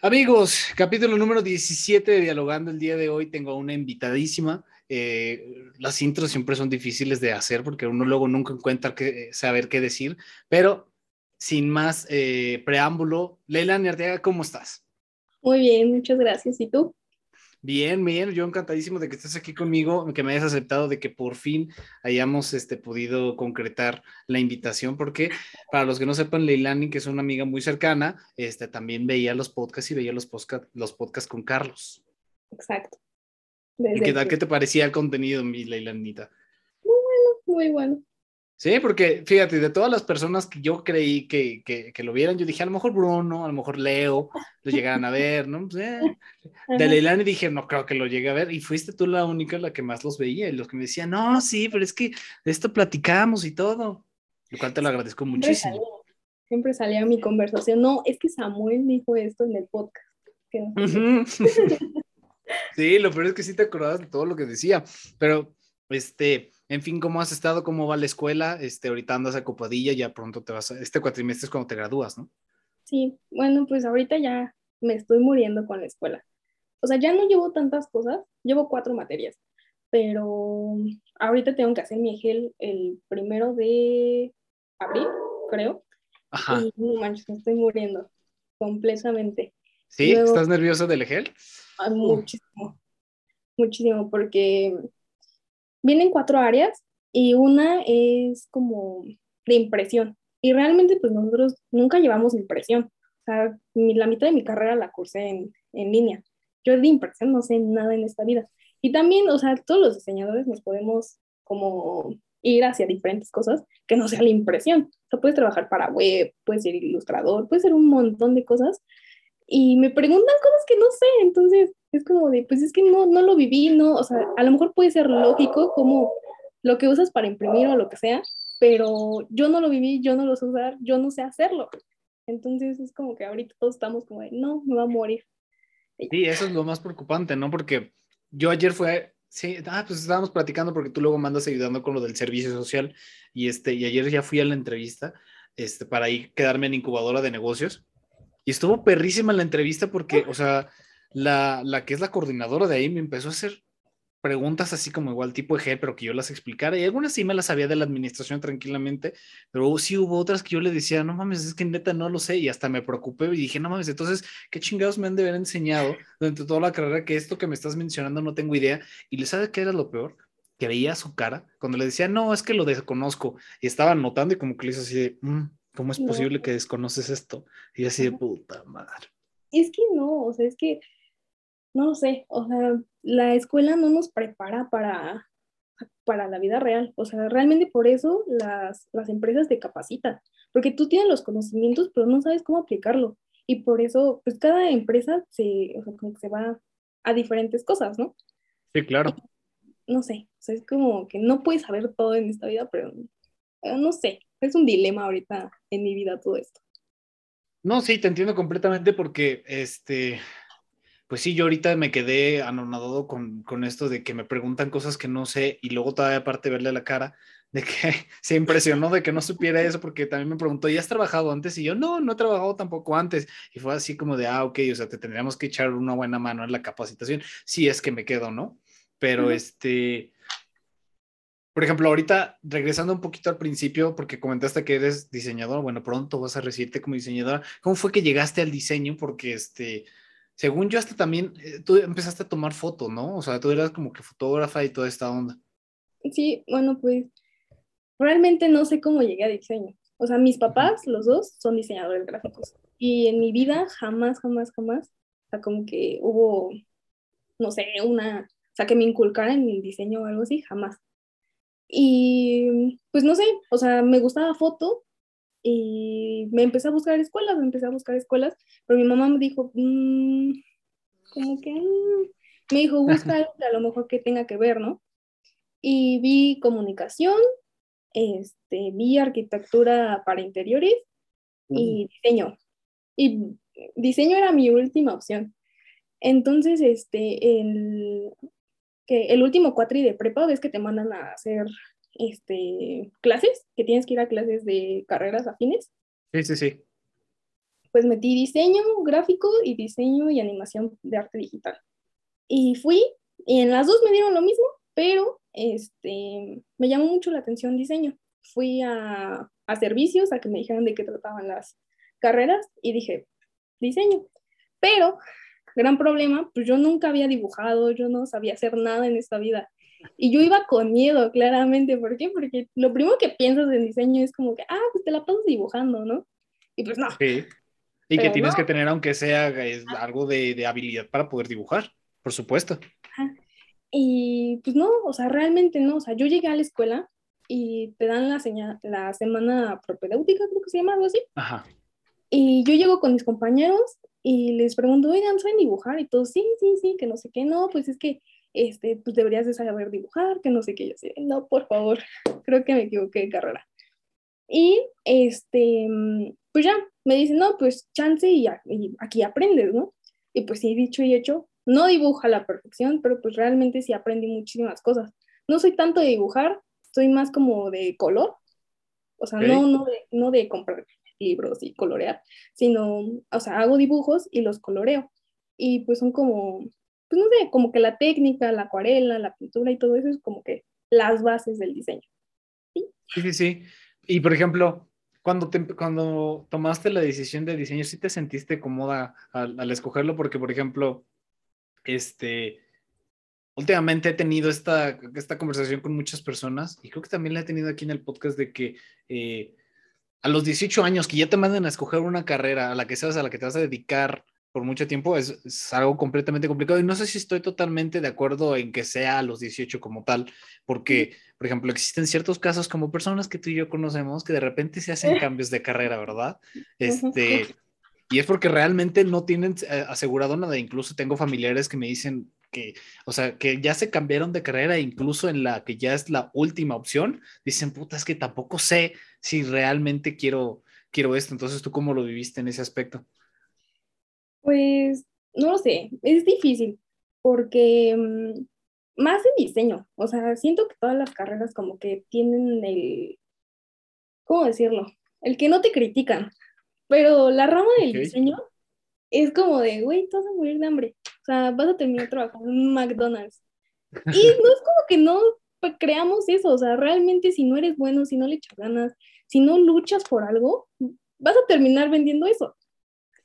Amigos, capítulo número 17 de Dialogando el día de hoy. Tengo una invitadísima. Eh, las intros siempre son difíciles de hacer porque uno luego nunca encuentra que, saber qué decir, pero sin más eh, preámbulo, Leila Arteaga, ¿cómo estás? Muy bien, muchas gracias. ¿Y tú? Bien, bien, yo encantadísimo de que estés aquí conmigo, que me hayas aceptado, de que por fin hayamos este, podido concretar la invitación, porque para los que no sepan, Leilani, que es una amiga muy cercana, este, también veía los podcasts y veía los, podcast, los podcasts con Carlos. Exacto. ¿Y qué tal, qué te parecía el contenido, mi Leilanita? Muy bueno, muy bueno. Sí, porque fíjate, de todas las personas que yo creí que, que, lo vieran, yo dije, a lo mejor Bruno, a lo mejor Leo, lo llegaran a ver, ¿no? Pues, eh. De Leilani dije, no creo que lo llegue a ver, y fuiste tú la única la que más los veía, y los que me decían, no, sí, pero es que de esto platicamos y todo, lo cual te lo agradezco muchísimo. siempre salía mi conversación, no, es que Samuel dijo esto en el podcast. sí, lo peor es que sí te acordabas de todo lo que decía, pero, este en fin, ¿cómo has estado? ¿Cómo va la escuela? Este, ahorita andas a copadilla, ya pronto te vas a... Este cuatrimestre es cuando te gradúas, ¿no? Sí, bueno, pues ahorita ya me estoy muriendo con la escuela. O sea, ya no llevo tantas cosas, llevo cuatro materias, pero ahorita tengo que hacer mi EGEL el primero de abril, creo. Ajá. Y no manches, me estoy muriendo completamente. ¿Sí? ¿Estás nervioso del EGEL? muchísimo, muchísimo, porque vienen cuatro áreas y una es como de impresión. Y realmente pues nosotros nunca llevamos impresión. O sea, la mitad de mi carrera la cursé en, en línea. Yo de impresión no sé nada en esta vida. Y también, o sea, todos los diseñadores nos podemos como ir hacia diferentes cosas que no sea la impresión. O sea, puedes trabajar para web, puedes ser ilustrador, puedes ser un montón de cosas. Y me preguntan cosas que no sé, entonces es como de, pues es que no, no lo viví, no, o sea, a lo mejor puede ser lógico como lo que usas para imprimir o lo que sea, pero yo no lo viví, yo no lo sé usar, yo no sé hacerlo. Entonces es como que ahorita todos estamos como de, no, me va a morir. Sí, eso es lo más preocupante, ¿no? Porque yo ayer fue, sí, ah, pues estábamos platicando porque tú luego mandas ayudando con lo del servicio social y este, y ayer ya fui a la entrevista, este, para ir quedarme en incubadora de negocios y estuvo perrísima la entrevista porque, o sea, la, la, que es la coordinadora de ahí me empezó a hacer preguntas así como igual tipo G, pero que yo las explicara. Y algunas sí me las sabía de la administración tranquilamente, pero sí hubo otras que yo le decía, no mames, es que neta no lo sé. Y hasta me preocupé y dije, no mames, entonces, ¿qué chingados me han de haber enseñado durante toda la carrera que esto que me estás mencionando no tengo idea? Y le sabe qué era lo peor? Que veía su cara cuando le decía, no, es que lo desconozco. Y estaba notando y como que le hizo así de, mm, ¿cómo es posible que desconoces esto? Y así de puta madre. Es que no, o sea, es que no sé, o sea, la escuela no nos prepara para, para la vida real. O sea, realmente por eso las, las empresas te capacitan, porque tú tienes los conocimientos, pero no sabes cómo aplicarlo. Y por eso, pues cada empresa se, o sea, como que se va a diferentes cosas, ¿no? Sí, claro. no sé, o sea, es como que no puedes saber todo en esta vida, pero no sé, es un dilema ahorita en mi vida todo esto. No, sí, te entiendo completamente porque, este, pues sí, yo ahorita me quedé anonadado con, con, esto de que me preguntan cosas que no sé y luego todavía aparte verle la cara de que se impresionó de que no supiera eso porque también me preguntó, ¿ya has trabajado antes? Y yo, no, no he trabajado tampoco antes. Y fue así como de, ah, ok, o sea, te tendríamos que echar una buena mano en la capacitación, si es que me quedo, ¿no? Pero este, por ejemplo, ahorita regresando un poquito al principio, porque comentaste que eres diseñador, bueno, pronto vas a recibirte como diseñadora. ¿Cómo fue que llegaste al diseño? Porque este según yo, hasta también eh, tú empezaste a tomar fotos, ¿no? O sea, tú eras como que fotógrafa y toda esta onda. Sí, bueno, pues realmente no sé cómo llegué a diseño. O sea, mis papás, los dos, son diseñadores gráficos. Y en mi vida jamás, jamás, jamás, o sea, como que hubo, no sé, una, o sea, que me inculcaran el diseño o algo así, jamás. Y pues no sé, o sea, me gustaba foto, y me empecé a buscar escuelas, me empecé a buscar escuelas, pero mi mamá me dijo, mm, como que, mm", me dijo, busca algo que a lo mejor que tenga que ver, ¿no? Y vi comunicación, este, vi arquitectura para interiores y diseño. Y diseño era mi última opción. Entonces, este, el, que el último cuatri de prepa, ves que te mandan a hacer este, clases, que tienes que ir a clases de carreras afines. Sí, sí, sí. pues metí diseño gráfico y diseño y animación de arte digital. Y fui, y en las dos me dieron lo mismo, pero este, me llamó mucho la atención diseño. Fui a, a servicios a que me dijeran de qué trataban las carreras y dije, diseño. Pero, gran problema, pues yo nunca había dibujado, yo no sabía hacer nada en esta vida. Y yo iba con miedo, claramente. ¿Por qué? Porque lo primero que piensas en diseño es como que, ah, pues te la pasas dibujando, ¿no? Y pues no. Sí. Y que tienes que tener, aunque sea algo de, de, habilidad para poder dibujar, por supuesto. Y pues no, o sea, realmente no. O sea, yo llegué a la escuela y te dan la, señal, la semana propedéutica, creo que se llama algo así. Ajá. Y yo llego con mis compañeros y les pregunto, oigan, ¿saben dibujar? Y todos, sí, sí, sí, que no sé qué, no, pues es que este, pues deberías de saber dibujar, que no sé qué, yo sé, no, por favor, creo que me equivoqué de carrera. Y este, pues ya, me dicen, no, pues chance y, aquí aprendes, ¿no? Y pues sí, dicho y hecho, no dibuja a la perfección, pero pues realmente sí aprendí muchísimas cosas. No soy tanto de dibujar, soy más como de color, o sea, no, no, de, no de comprar libros y colorear, sino, o sea, hago dibujos y los coloreo. Y pues son como, pues no sé, como que la técnica, la acuarela, la pintura y todo eso es como que las bases del diseño. Sí, sí, sí. Y por ejemplo, cuando, cuando tomaste la decisión de diseño, ¿sí te sentiste cómoda al, escogerlo? Porque, por ejemplo, este, últimamente he tenido esta, esta conversación con muchas personas y creo que también la he tenido aquí en el podcast de que eh, a los 18 años que ya te manden a escoger una carrera a la que seas, a la que te vas a dedicar por mucho tiempo es, algo completamente complicado. Y no sé si estoy totalmente de acuerdo en que sea a los 18 como tal, porque, por ejemplo, existen ciertos casos como personas que tú y yo conocemos que de repente se hacen cambios de carrera, ¿verdad? Este, y es porque realmente no tienen eh, asegurado nada, incluso tengo familiares que me dicen que, o sea, que ya se cambiaron de carrera, incluso en la que ya es la última opción, dicen, puta, es que tampoco sé si realmente quiero, quiero esto, entonces tú cómo lo viviste en ese aspecto. Pues no lo sé, es difícil porque mm, más en diseño, o sea, siento que todas las carreras como que tienen el, ¿cómo decirlo? El que no te critican, pero la rama del diseño es como de, güey, te vas a morir de hambre, o sea, vas a terminar trabajando en McDonald's. Y no es como que no creamos eso, o sea, realmente si no eres bueno, si no le echas ganas, si no luchas por algo, vas a terminar vendiendo eso.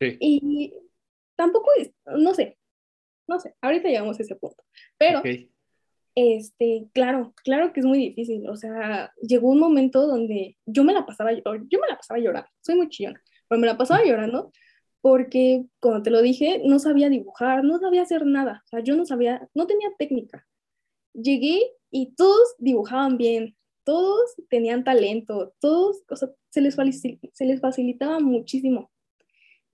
Sí. Y tampoco es, no sé, no sé, ahorita llegamos a ese punto, pero, este, claro, claro que es muy difícil, o sea, llegó un momento donde yo me la pasaba, yo me la pasaba llorando, soy muy chillona, pero me la pasaba llorando porque, como te lo dije, no sabía dibujar, no sabía hacer nada, o sea, yo no sabía, no tenía técnica. Llegué y todos dibujaban bien, todos tenían talento, todos, o sea, se les, se les facilitaba muchísimo.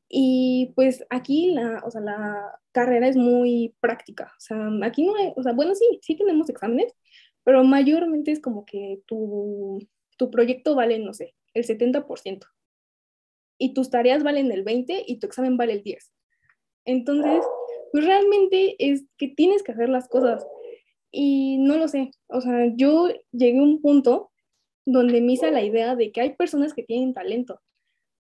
Y pues aquí la, o sea, la carrera es muy práctica. O sea, aquí no hay, o sea, bueno, sí, sí tenemos exámenes, pero mayormente es como que tu, tu proyecto vale, no sé, el 70%. Y tus tareas valen el 20% y tu examen vale el 10%. Entonces, pues realmente es que tienes que hacer las cosas. Y no lo sé. O sea, yo llegué a un punto donde me hice la idea de que hay personas que tienen talento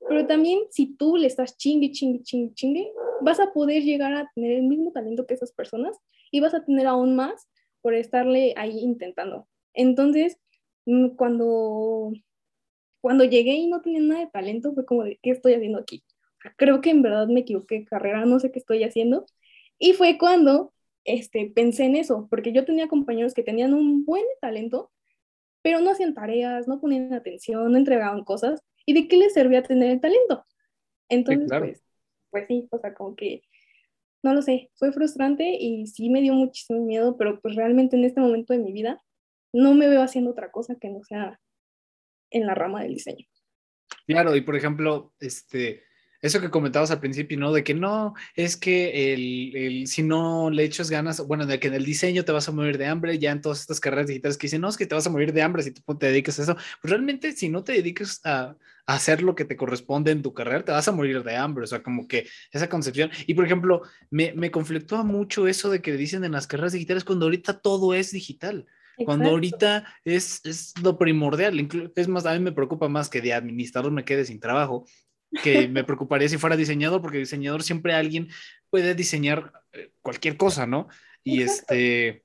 pero también si tú le estás chingue, chingue, chingue, chingue, vas a poder llegar a tener el mismo talento que esas personas y vas a tener aún más por estarle ahí intentando. Entonces, mm, cuando, cuando llegué y no tenía nada de talento, fue como de, ¿qué estoy haciendo aquí? Creo que en verdad me equivoqué carrera, no sé qué estoy haciendo. Y fue cuando este, pensé en eso, porque yo tenía compañeros que tenían un buen talento, pero no hacían tareas, no ponían atención, no entregaban cosas. ¿Y de qué les servía tener el talento? Entonces, pues, pues sí, o sea, como que, no lo sé, fue frustrante y sí me dio muchísimo miedo, pero pues realmente en este momento de mi vida no me veo haciendo otra cosa que no sea en la rama del diseño. Claro, y por ejemplo, este, eso que comentabas al principio, ¿no? De que no, es que el, el, si no le echas ganas, bueno, de que en el diseño te vas a morir de hambre, ya en todas estas carreras digitales que dicen, no, es que te vas a morir de hambre si tú te dedicas a eso, pues realmente si no te dedicas a, a, hacer lo que te corresponde en tu carrera, te vas a morir de hambre, o sea, como que esa concepción. Y por ejemplo, me, me conflictúa mucho eso de que dicen en las carreras digitales cuando ahorita todo es digital. Cuando ahorita es, es, lo primordial, es más, a mí me preocupa más que de administrador me quede sin trabajo, que me preocuparía si fuera diseñador, porque diseñador siempre alguien puede diseñar eh, cualquier cosa, ¿no? Y este,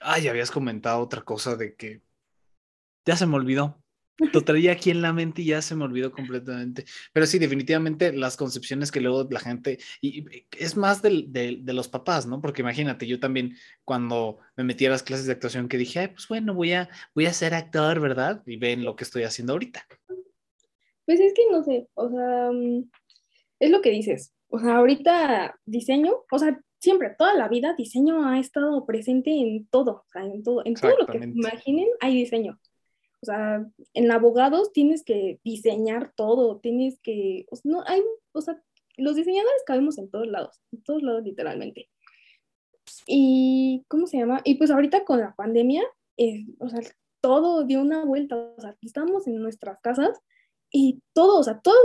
ay, habías comentado otra cosa de que ya se me olvidó. Lo traía aquí en la mente y ya se me olvidó completamente. Pero sí, definitivamente las concepciones que luego la gente, y es más de, de, los papás, ¿no? Porque imagínate, yo también cuando me metí a las clases de actuación que dije, pues bueno, voy a, voy a ser actor, ¿verdad? Y ven lo que estoy haciendo ahorita. Pues es que no sé, o sea, mm, es lo que dices. O sea, ahorita diseño, o sea, siempre, toda la vida, diseño ha estado presente en todo, o sea, en todo, en todo lo que imaginen hay diseño. O sea, en abogados tienes que diseñar todo, tienes que, o sea, no, hay, o sea, los diseñadores cabemos en todos lados, en todos lados literalmente. Y, ¿cómo se llama? Y pues ahorita con la pandemia, eh, o sea, todo dio una vuelta, o sea, estamos en nuestras casas y todo, o sea, todo,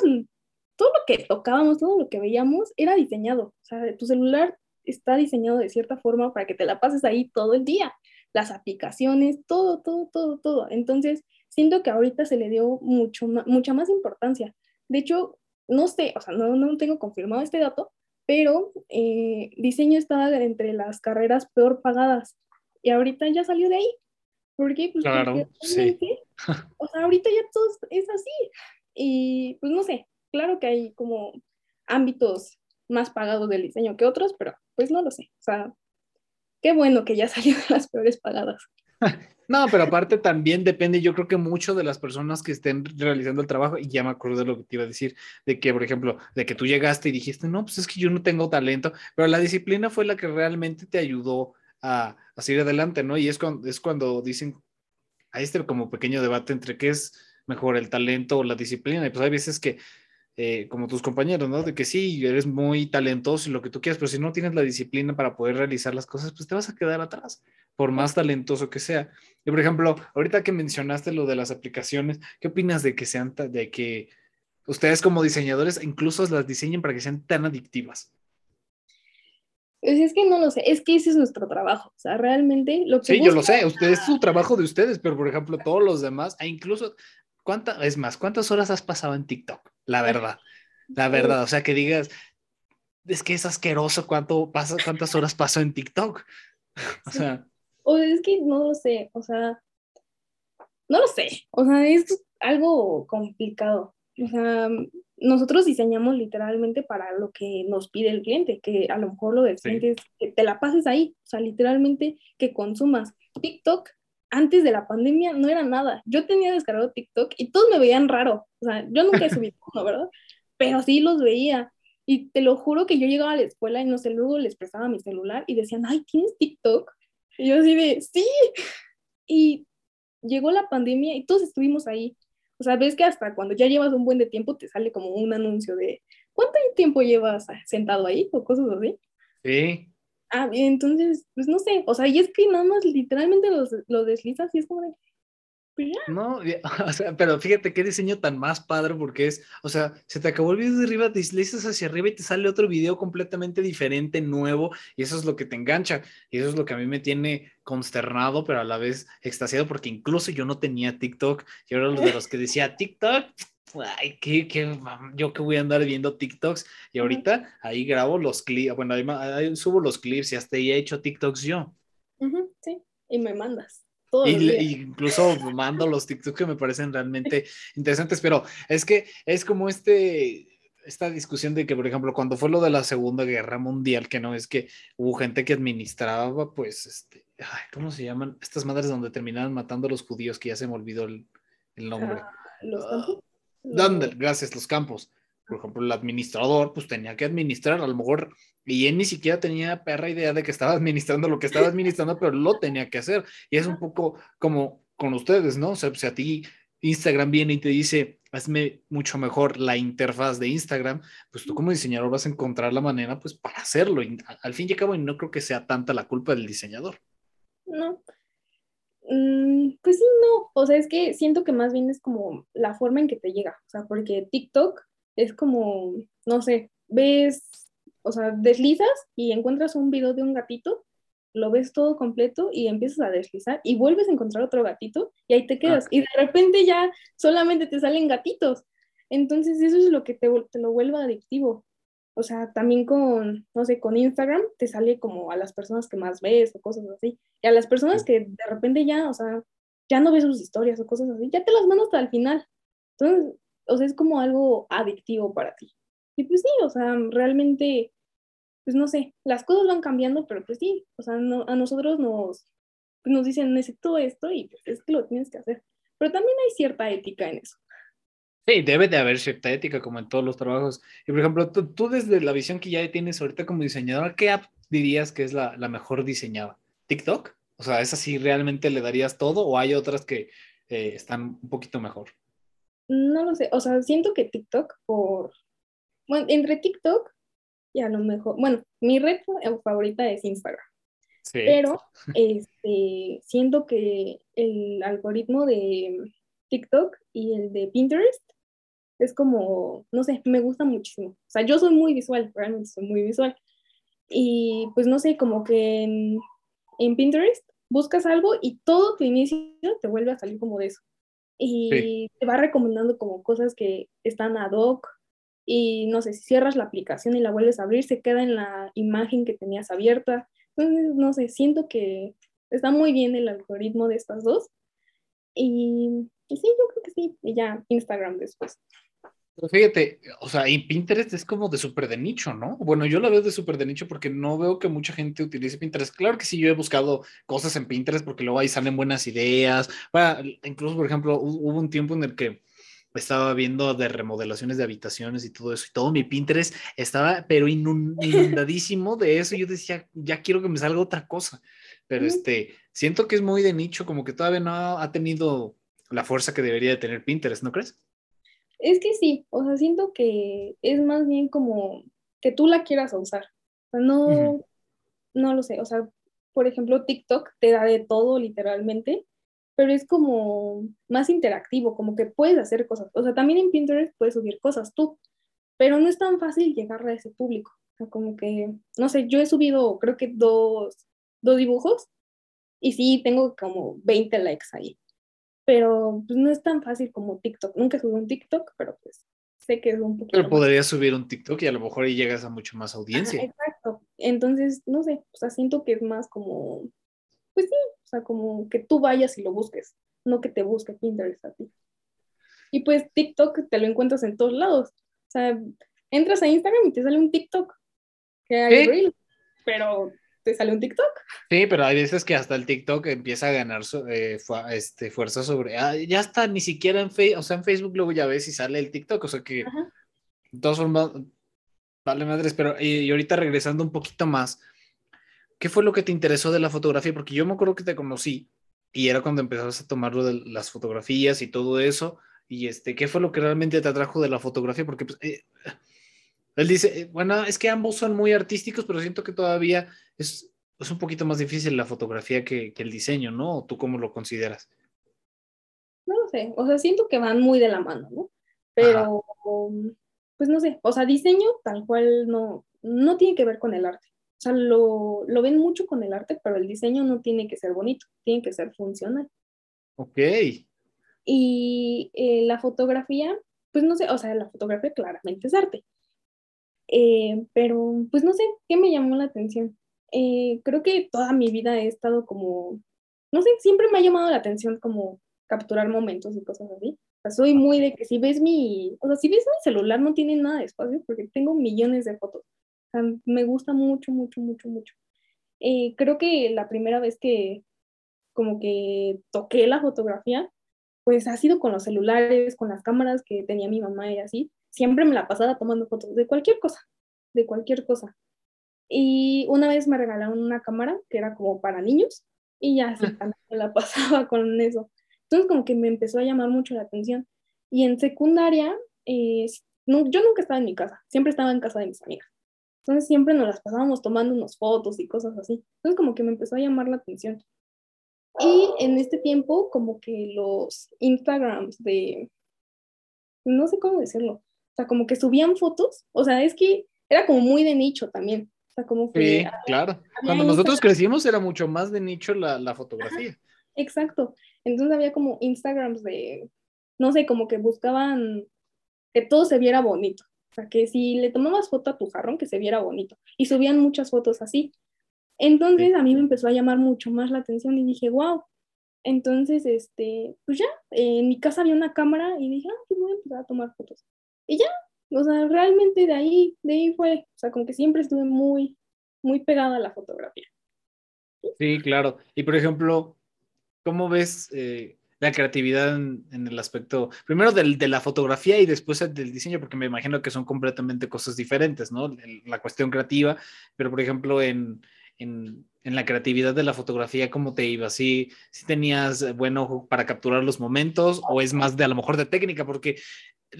todo lo que tocábamos, todo lo que veíamos era diseñado. O sea, tu celular está diseñado de cierta forma para que te la pases ahí todo el día las aplicaciones, todo, todo, todo, todo. Entonces, siento que ahorita se le dio mucho mucha más importancia. De hecho, no sé, o sea, no, no tengo confirmado este dato, pero eh, diseño estaba entre las carreras peor pagadas y ahorita ya salió de ahí. ¿Por qué? Pues claro, sí. o sea, ahorita ya todo es así. Y pues no sé, claro que hay como ámbitos más pagados del diseño que otros, pero pues no lo sé. O sea, qué bueno que ya salió de las peores pagadas. No, pero aparte también depende, yo creo que mucho de las personas que estén realizando el trabajo, y ya me acuerdo de lo que te iba a decir, de que, por ejemplo, de que tú llegaste y dijiste, no, pues es que yo no tengo talento, pero la disciplina fue la que realmente te ayudó a, a seguir adelante, ¿no? Y es cuando, es cuando dicen, hay este como pequeño debate entre qué es mejor, el talento o la disciplina, y pues hay veces que eh, como tus compañeros, ¿no? De que sí, eres muy talentoso y lo que tú quieras, pero si no tienes la disciplina para poder realizar las cosas, pues te vas a quedar atrás, por más talentoso que sea. Y por ejemplo, ahorita que mencionaste lo de las aplicaciones, ¿qué opinas de que sean, de que ustedes como diseñadores incluso las diseñen para que sean tan adictivas? Pues es que no lo sé, es que ese es nuestro trabajo, o sea, realmente lo que... Sí, yo lo sé, es su trabajo de ustedes, pero por ejemplo, todos los demás, e incluso ¿Cuánta, es más, ¿cuántas horas has pasado en TikTok? La verdad, la verdad, o sea, que digas, es que es asqueroso cuánto pasa, cuántas horas paso en TikTok. o sea. O es que no lo sé, o sea, no lo sé, o sea, es algo complicado. O sea, nosotros diseñamos literalmente para lo que nos pide el cliente, que a lo mejor lo del cliente es que te la pases ahí, o sea, literalmente que consumas. TikTok antes de la pandemia no era nada. Yo tenía descargado TikTok y todos me veían raro. O sea, yo nunca he subido uno, ¿verdad? Pero sí los veía. Y te lo juro que yo llegaba a la escuela y no sé, luego les prestaba mi celular y decían, ay, ¿tienes TikTok? Y yo así de, sí. Y llegó la pandemia y todos estuvimos ahí. O sea, ves que hasta cuando ya llevas un buen de tiempo te sale como un anuncio de, ¿cuánto tiempo llevas sentado ahí? O cosas así. Sí. Ah, entonces, pues no sé, o sea, y es que nada más literalmente lo, lo deslizas y es como de, pues No, o sea, pero fíjate qué diseño tan más padre porque es, o sea, se te acabó el video de arriba, deslizas hacia arriba y te sale otro video completamente diferente, nuevo, y eso es lo que te engancha, y eso es lo que a mí me tiene consternado, pero a la vez extasiado, porque incluso yo no tenía TikTok, yo era uno de los que decía TikTok, ay, ¿qué, qué, yo que voy a andar viendo TikToks y ahorita ahí grabo los clips, bueno, ahí, subo los clips y hasta ahí he hecho TikToks yo. sí, y me mandas. Y, incluso mando los TikToks que me parecen realmente interesantes, pero es que es como este, esta discusión de que, por ejemplo, cuando fue lo de la Segunda Guerra Mundial, que no es que hubo gente que administraba, pues, este, ¿cómo se llaman? Estas madres donde terminaban matando a los judíos, que ya se me olvidó el, nombre. Ah, los ¿Dónde? Gracias, los campos. Por ejemplo, el administrador, pues tenía que administrar, a lo mejor, y él ni siquiera tenía perra idea de que estaba administrando lo que estaba administrando, pero lo tenía que hacer. Y es un poco como con ustedes, ¿no? O sea, si a ti Instagram viene y te dice, hazme mucho mejor la interfaz de Instagram, pues tú como diseñador vas a encontrar la manera, pues, para hacerlo. Y al fin y al cabo, no creo que sea tanta la culpa del diseñador. No, Mm, pues sí, no, o sea, es que siento que más bien es como la forma en que te llega, o sea, porque TikTok es como, no sé, ves, o sea, deslizas y encuentras un video de un gatito, lo ves todo completo y empiezas a deslizar y vuelves a encontrar otro gatito y ahí te quedas y de repente ya solamente te salen gatitos. Entonces eso es lo que te, te lo vuelve adictivo. O sea, también con, no sé, con Instagram te sale como a las personas que más ves o cosas así. Y a las personas que de repente ya, o sea, ya no ves sus historias o cosas así, ya te las mandas hasta el final. Entonces, o sea, es como algo adictivo para ti. Y pues sí, o sea, realmente, pues no sé, las cosas van cambiando, pero pues sí, o sea, a nosotros nos, nos dicen, necesito esto y pues es que lo tienes que hacer. Pero también hay cierta ética en eso. Sí, debe de haber cierta ética como en todos los trabajos. Y por ejemplo, tú, desde la visión que ya tienes ahorita como diseñadora, ¿qué app dirías que es la, la mejor diseñada? ¿TikTok? O sea, ¿esa sí realmente le darías todo o hay otras que eh, están un poquito mejor? No lo sé, o sea, siento que TikTok por... Bueno, entre TikTok y a lo mejor, bueno, mi red favorita es Instagram. Sí. Pero este, siento que el algoritmo de TikTok y el de Pinterest es como, no sé, me gusta muchísimo. O sea, yo soy muy visual, realmente soy muy visual. Y pues no sé, como que en, Pinterest buscas algo y todo tu inicio te vuelve a salir como de eso. Y te va recomendando como cosas que están ad hoc. Y no sé, si cierras la aplicación y la vuelves a abrir, se queda en la imagen que tenías abierta. Entonces, no sé, siento que está muy bien el algoritmo de estas dos. Y, y sí, yo creo que sí. Y ya Instagram después. Pero fíjate, o sea, y Pinterest es como de súper de nicho, ¿no? Bueno, yo la veo de súper de nicho porque no veo que mucha gente utilice Pinterest. Claro que sí, yo he buscado cosas en Pinterest porque luego ahí salen buenas ideas. Bueno, incluso, por ejemplo, hubo un tiempo en el que estaba viendo de remodelaciones de habitaciones y todo eso, y todo mi Pinterest estaba, pero inundadísimo de eso. Yo decía, ya quiero que me salga otra cosa. Pero este, siento que es muy de nicho, como que todavía no ha tenido la fuerza que debería de tener Pinterest, ¿no crees? Es que sí, o sea, siento que es más bien como que tú la quieras usar. O sea, no, no lo sé. O sea, por ejemplo, TikTok te da de todo literalmente, pero es como más interactivo, como que puedes hacer cosas. O sea, también en Pinterest puedes subir cosas tú, pero no es tan fácil llegar a ese público. O sea, como que, no sé, yo he subido creo que dos, dos dibujos y sí, tengo como 20 likes ahí pero pues, no es tan fácil como TikTok. Nunca subí un TikTok, pero pues sé que es un poquito. Pero podrías subir un TikTok y a lo mejor ahí llegas a mucho más audiencia. exacto. Entonces, no sé, o sea, siento que es más como, pues sí, o sea, como que tú vayas y lo busques, no que te busque Pinterest a ti. Y pues TikTok te lo encuentras en todos lados. O sea, entras a Instagram y te sale un TikTok que hay pero te sale un TikTok. Sí, pero hay veces que hasta el TikTok empieza a ganar eh, este, fuerza sobre. Ah, ya está, ni siquiera en Facebook, o sea, en Facebook luego ya ves si sale el TikTok, o sea que de todas formas, vale madres, pero y, ahorita regresando un poquito más, ¿qué fue lo que te interesó de la fotografía? Porque yo me acuerdo que te conocí y era cuando empezabas a tomar de las fotografías y todo eso. Y este, ¿qué fue lo que realmente te atrajo de la fotografía? Porque pues, eh, él dice, eh, bueno, es que ambos son muy artísticos, pero siento que todavía es, es un poquito más difícil la fotografía que, el diseño, ¿no? ¿Tú cómo lo consideras? No lo sé, o sea, siento que van muy de la mano, ¿no? Pero, pues no sé, o sea, diseño tal cual no, no tiene que ver con el arte. O sea, lo, ven mucho con el arte, pero el diseño no tiene que ser bonito, tiene que ser funcional. Ok. Y eh, la fotografía, pues no sé, o sea, la fotografía claramente es arte, eh, pero pues no sé, ¿qué me llamó la atención? Eh, creo que toda mi vida he estado como, no sé, siempre me ha llamado la atención como capturar momentos y cosas así. O sea, soy muy de que si ves mi, o sea, si ves mi celular no tiene nada de espacio porque tengo millones de fotos. O sea, me gusta mucho, mucho, mucho, mucho. Eh, creo que la primera vez que como que toqué la fotografía, pues ha sido con los celulares, con las cámaras que tenía mi mamá y así siempre me la pasaba tomando fotos de cualquier cosa, de cualquier cosa. Y una vez me regalaron una cámara que era como para niños y ya así me la pasaba con eso. Entonces como que me empezó a llamar mucho la atención. Y en secundaria, eh, no, yo nunca estaba en mi casa, siempre estaba en casa de mis amigas. Entonces siempre nos las pasábamos tomando unas fotos y cosas así. Entonces como que me empezó a llamar la atención. Y en este tiempo como que los Instagrams de, no sé cómo decirlo, sea, como que subían fotos, o sea, es que era como muy de nicho también. O sea, como que... Sí, claro. Cuando nosotros crecimos era mucho más de nicho la, la fotografía. exacto. Entonces había como Instagrams de, no sé, como que buscaban que todo se viera bonito. O sea, que si le tomabas foto a tu jarrón, que se viera bonito. Y subían muchas fotos así. Entonces a mí me empezó a llamar mucho más la atención y dije, wow. Entonces, este, pues ya, en mi casa había una cámara y dije, ah, pues voy a empezar a tomar fotos. Y ya, o sea, realmente de ahí, de ahí fue, o sea, como que siempre estuve muy, muy pegada a la fotografía. Sí, claro. Y por ejemplo, ¿cómo ves eh, la creatividad en, el aspecto, primero del, de la fotografía y después del diseño? Porque me imagino que son completamente cosas diferentes, ¿no? La cuestión creativa, pero por ejemplo, en, en, en la creatividad de la fotografía, ¿cómo te iba? ¿Sí, ¿Sí tenías buen ojo para capturar los momentos o es más de a lo mejor de técnica? Porque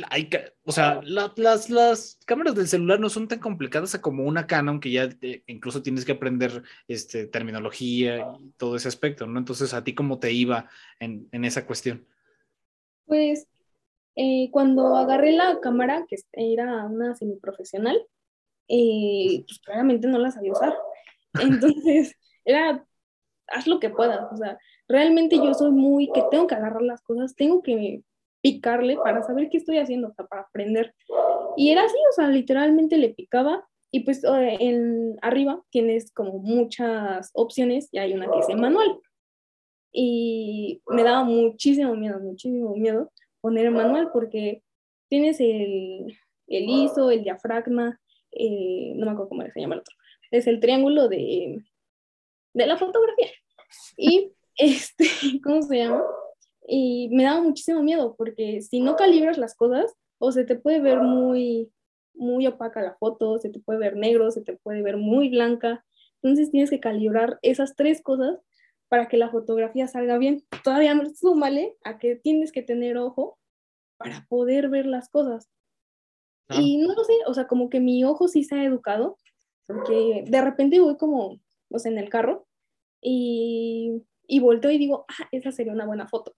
hay, o sea, las, las cámaras del celular no son tan complicadas como una Canon que ya incluso tienes que aprender este, terminología y todo ese aspecto, ¿no? Entonces, ¿a ti cómo te iba en, en esa cuestión? Pues eh, cuando agarré la cámara, que era una semiprofesional, eh, pues claramente no la sabía usar. Entonces, era, haz lo que puedas, o sea, realmente yo soy muy que tengo que agarrar las cosas, tengo que picarle para saber qué estoy haciendo, o sea, para aprender. Y era así, o sea, literalmente le picaba y pues en arriba tienes como muchas opciones y hay una que en manual. Y me daba muchísimo miedo, muchísimo miedo poner manual porque tienes el, el ISO, el diafragma, eh, no me acuerdo cómo se llama el otro, es el triángulo de, de la fotografía. Y este, ¿cómo se llama? Y me daba muchísimo miedo porque si no calibras las cosas, o se te puede ver muy, muy opaca la foto, se te puede ver negro, se te puede ver muy blanca. Entonces tienes que calibrar esas tres cosas para que la fotografía salga bien. Todavía no súmale a que tienes que tener ojo para poder ver las cosas. Ah. Y no lo sé, o sea, como que mi ojo sí se ha educado, porque de repente voy como, o sea, en el carro y, y volteo y digo, ah, esa sería una buena foto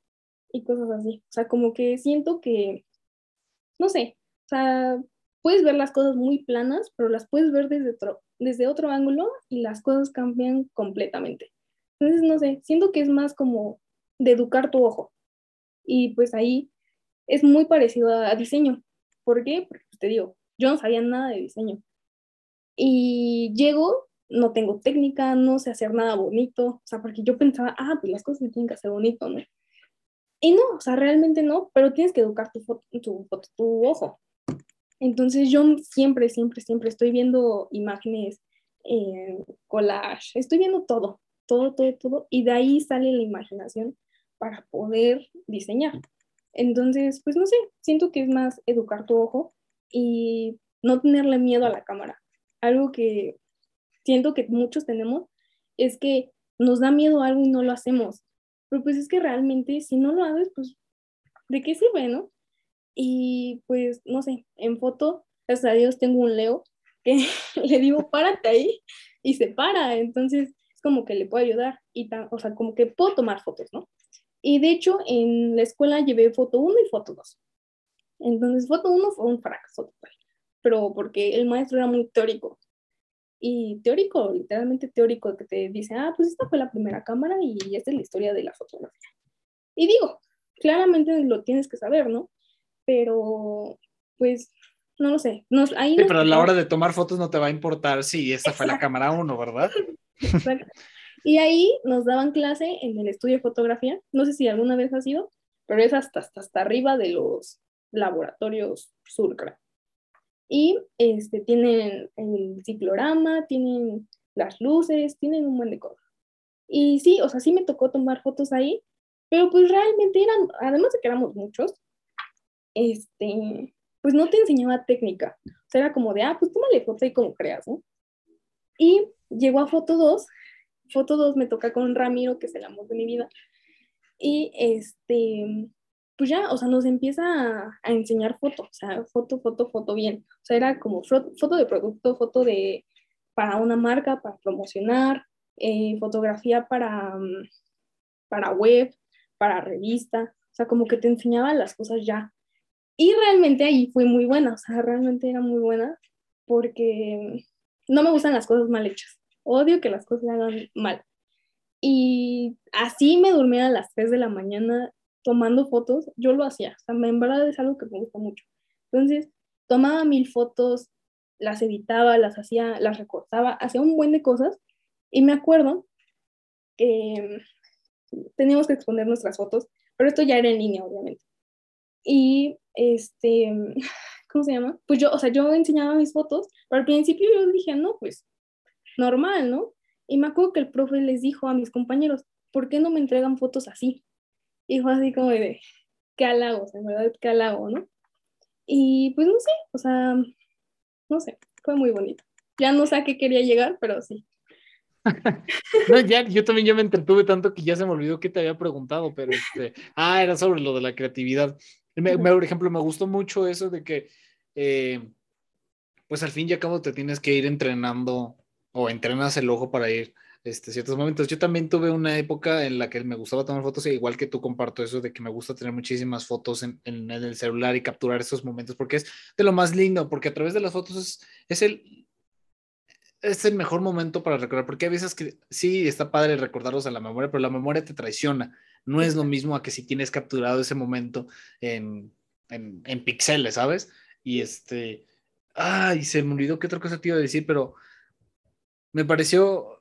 y cosas así. O sea, como que siento que, no sé, o sea, puedes ver las cosas muy planas, pero las puedes ver desde otro, desde otro ángulo y las cosas cambian completamente. Entonces, no sé, siento que es más como de educar tu ojo. Y pues ahí es muy parecido a, diseño. ¿Por qué? Porque pues, te digo, yo no sabía nada de diseño. Y llego, no tengo técnica, no sé hacer nada bonito, o sea, porque yo pensaba, ah, pues las cosas se tienen que hacer bonito, ¿no? Y no, o sea, realmente no, pero tienes que educar tu, tu, tu ojo. Entonces yo siempre, siempre, siempre estoy viendo imágenes, en collage, estoy viendo todo, todo, todo, todo, y de ahí sale la imaginación para poder diseñar. Entonces, pues no sé, siento que es más educar tu ojo y no tenerle miedo a la cámara. Algo que siento que muchos tenemos es que nos da miedo algo y no lo hacemos. Pero pues es que realmente si no lo haces, pues, ¿de qué sirve, no? Y pues, no sé, en foto, gracias a Dios tengo un Leo que le digo, párate ahí, y se para. Entonces, es como que le puedo ayudar. Y o sea, como que puedo tomar fotos, ¿no? Y de hecho, en la escuela llevé foto 1 y foto 2. Entonces, foto 1 fue un fracaso total. Pero porque el maestro era muy teórico y teórico, literalmente teórico, que te dice, ah, pues esta fue la primera cámara y esta es la historia de la fotografía. Y digo, claramente lo tienes que saber, ¿no? Pero, pues, no lo sé. No, ahí sí, pero a la hora de tomar fotos no te va a importar si esta fue la cámara 1, ¿verdad? Exacto. Y ahí nos daban clase en el estudio de fotografía. No sé si alguna vez ha sido, pero es hasta, hasta, hasta arriba de los laboratorios Surcra y este, tienen el ciclorama, tienen las luces, tienen un buen de cosas. Y sí, o sea, sí me tocó tomar fotos ahí, pero pues realmente eran, además de que éramos muchos, este, pues no te enseñaba técnica. O sea, era como de, ah, pues tómale foto y como creas, ¿no? Y llegó a foto 2, foto 2 me toca con Ramiro, que es el amor de mi vida, y este, pues ya, o sea, nos empieza a, enseñar fotos, o sea, foto, foto, foto bien. O sea, era como foto de producto, foto de para una marca, para promocionar, eh, fotografía para, mm, para web, para revista, o sea, como que te enseñaba las cosas ya. Y realmente ahí fue muy buena, o sea, realmente era muy buena porque no me gustan las cosas mal hechas. Odio que las cosas se hagan mal. Y así me dormía a las 3 de la mañana tomando fotos, yo lo hacía, o sea, en verdad es algo que me gusta mucho. Entonces, tomaba mil fotos, las editaba, las hacía, las recortaba, hacía un buen de cosas. Y me acuerdo que teníamos que exponer nuestras fotos, pero esto ya era en línea, obviamente. Y este, ¿cómo se llama? Pues yo, o sea, yo enseñaba mis fotos, pero al principio yo dije, no, pues normal, ¿no? Y me acuerdo que el profe les dijo a mis compañeros, ¿por qué no me entregan fotos así? Y fue así como de, qué halagos, en verdad, qué halago, ¿no? Y pues no sé, o sea, no sé, fue muy bonito. Ya no sé a qué quería llegar, pero sí. ya, yo también ya me entretuve tanto que ya se me olvidó que te había preguntado, pero este, ah, era sobre lo de la creatividad. por ejemplo, me gustó mucho eso de que, eh, pues al fin y al cabo te tienes que ir entrenando o entrenas el ojo para ir este, ciertos momentos. Yo también tuve una época en la que me gustaba tomar fotos, e igual que tú comparto eso de que me gusta tener muchísimas fotos en, en, el celular y capturar esos momentos, porque es de lo más lindo, porque a través de las fotos es, es el, es el mejor momento para recordar, porque hay veces que sí está padre recordarlos a la memoria, pero la memoria te traiciona. No es lo mismo a que si tienes capturado ese momento en, en, en píxeles, ¿sabes? Y este, ay, se me olvidó qué otra cosa te iba a decir, pero me pareció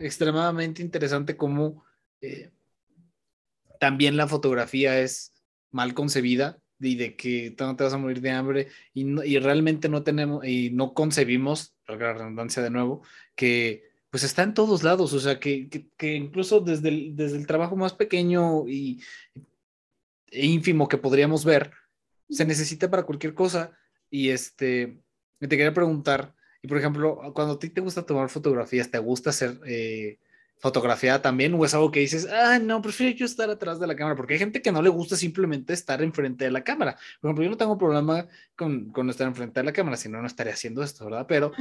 extremadamente interesante cómo eh, también la fotografía es mal concebida y de que no te vas a morir de hambre y, y realmente no tenemos y no concebimos, la redundancia de nuevo, que pues está en todos lados, o sea, que, que, incluso desde el, desde el trabajo más pequeño y e ínfimo que podríamos ver, se necesita para cualquier cosa. Y este, te quería preguntar, y por ejemplo, cuando a ti te gusta tomar fotografías, ¿te gusta hacer eh, fotografía también? ¿O es algo que dices, ah, no, prefiero yo estar atrás de la cámara? Porque hay gente que no le gusta simplemente estar enfrente de la cámara. Por ejemplo, yo no tengo problema con, con estar enfrente de la cámara, si no, no estaría haciendo esto, ¿verdad? Pero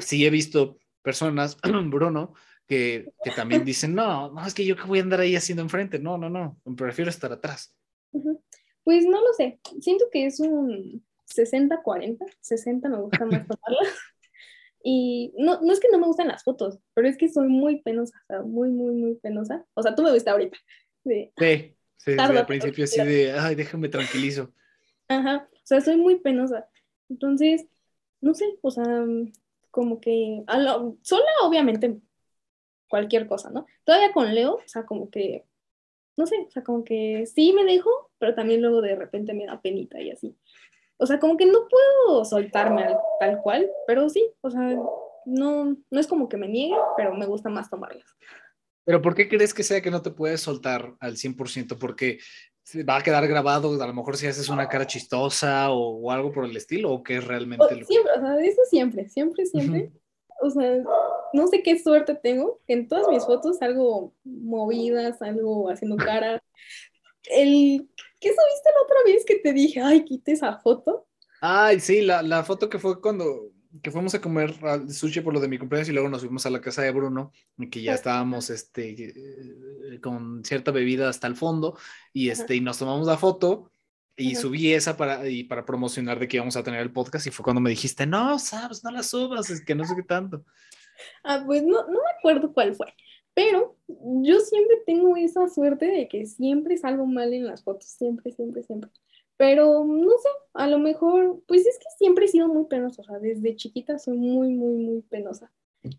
sí he visto personas, Bruno, que, que, también dicen, no, no, es que yo que voy a andar ahí haciendo enfrente. No, no, no, prefiero estar atrás. Pues no lo sé, siento que es un 60-40, 60 me gusta más tomarla. Y no, no es que no me gusten las fotos, pero es que soy muy penosa, o sea, muy, muy, muy penosa. O sea, tú me viste ahorita. sí, sí, sí, al principio así de, ay, déjame tranquilizo. Ajá, o sea, soy muy penosa. Entonces, no sé, o sea, como que, a lo, sola obviamente cualquier cosa, ¿no? Todavía con Leo, o sea, como que, no sé, o sea, como que sí me dejo, pero también luego de repente me da penita y así o sea, como que no puedo soltarme tal cual, pero sí, o sea, no, no es como que me niegue, pero me gusta más tomarlas. ¿Pero por qué crees que sea que no te puedes soltar al 100%? Porque va a quedar grabado, a lo mejor si haces una cara chistosa o, algo por el estilo, o qué es realmente lo Siempre, o sea, eso siempre, siempre, siempre. O sea, no sé qué suerte tengo, en todas mis fotos salgo movidas, algo haciendo cara. El ¿Qué subiste la otra vez que te dije, ay, quite esa foto? Ay, sí, la, la foto que fue cuando que fuimos a comer sushi por lo de mi cumpleaños y luego nos fuimos a la casa de Bruno, que ya estábamos este, eh, con cierta bebida hasta el fondo, y, este, y nos tomamos la foto, y subí esa para, y para promocionar de que íbamos a tener el podcast, y fue cuando me dijiste, no, sabes, no la subas, es que no sé qué tanto. Ah, pues no, no me acuerdo cuál fue, pero yo siempre tengo esa suerte de que siempre salgo mal en las fotos, siempre, siempre, siempre. Pero no sé, a lo mejor, pues es que siempre he sido muy penosa, o sea, desde chiquita soy muy, muy, muy penosa.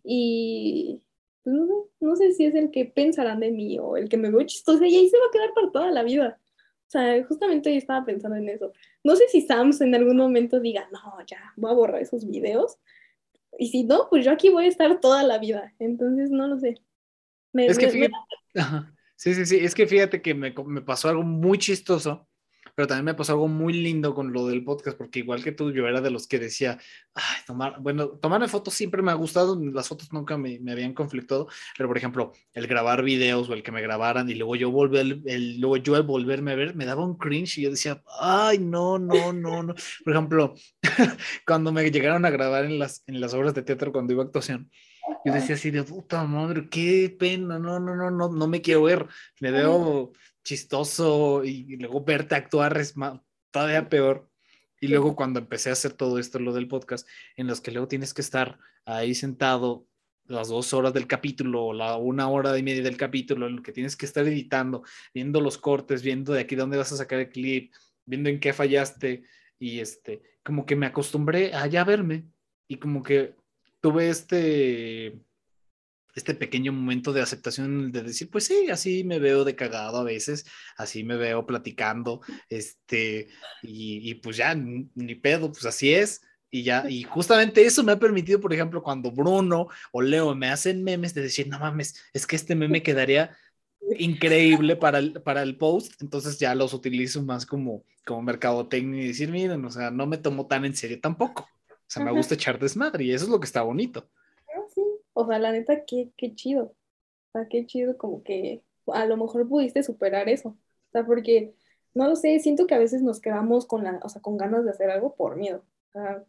Y pues no sé, no sé si es el que pensarán de mí o el que me veo chistosa y ahí se va a quedar para toda la vida. O sea, justamente yo estaba pensando en eso. No sé si Sams en algún momento diga, no, ya, voy a borrar esos videos. Y si no, pues yo aquí voy a estar toda la vida. Entonces, no lo sé es que fíjate, sí, sí, sí, es que fíjate que me, me, pasó algo muy chistoso, pero también me pasó algo muy lindo con lo del podcast, porque igual que tú, yo era de los que decía, ay, tomar, bueno, tomarme fotos siempre me ha gustado, las fotos nunca me, me habían conflictado, pero por ejemplo, el grabar videos o el que me grabaran y luego yo volver, el, luego yo volverme a ver, me daba un cringe y yo decía, ay, no, no, no, no. Por ejemplo, cuando me llegaron a grabar en las, en las obras de teatro cuando iba a actuación, yo decía así de puta madre, qué pena, no, no, no, no, no me quiero ver, me veo chistoso y luego verte actuar es más, todavía peor. Y luego cuando empecé a hacer todo esto, lo del podcast, en los que luego tienes que estar ahí sentado las dos horas del capítulo o la una hora y media del capítulo, en lo que tienes que estar editando, viendo los cortes, viendo de aquí dónde vas a sacar el clip, viendo en qué fallaste y este como que me acostumbré a ya verme y como que tuve este este pequeño momento de aceptación de decir, pues sí, así me veo de cagado a veces, así me veo platicando, este, y, y pues ya, ni pedo, pues así es. Y ya, y justamente eso me ha permitido, por ejemplo, cuando Bruno o Leo me hacen memes de decir, no mames, es que este meme quedaría increíble para el, para el post, entonces ya los utilizo más como, como mercadotecnia y decir, miren, o sea, no me tomo tan en serio tampoco. O sea, me gusta echar desmadre y eso es lo que está bonito. O sea, la neta, qué, qué chido. O sea, qué chido como que a lo mejor pudiste superar eso. O sea, porque, no lo sé, siento que a veces nos quedamos con, la, o sea, con ganas de hacer algo por miedo. O sea,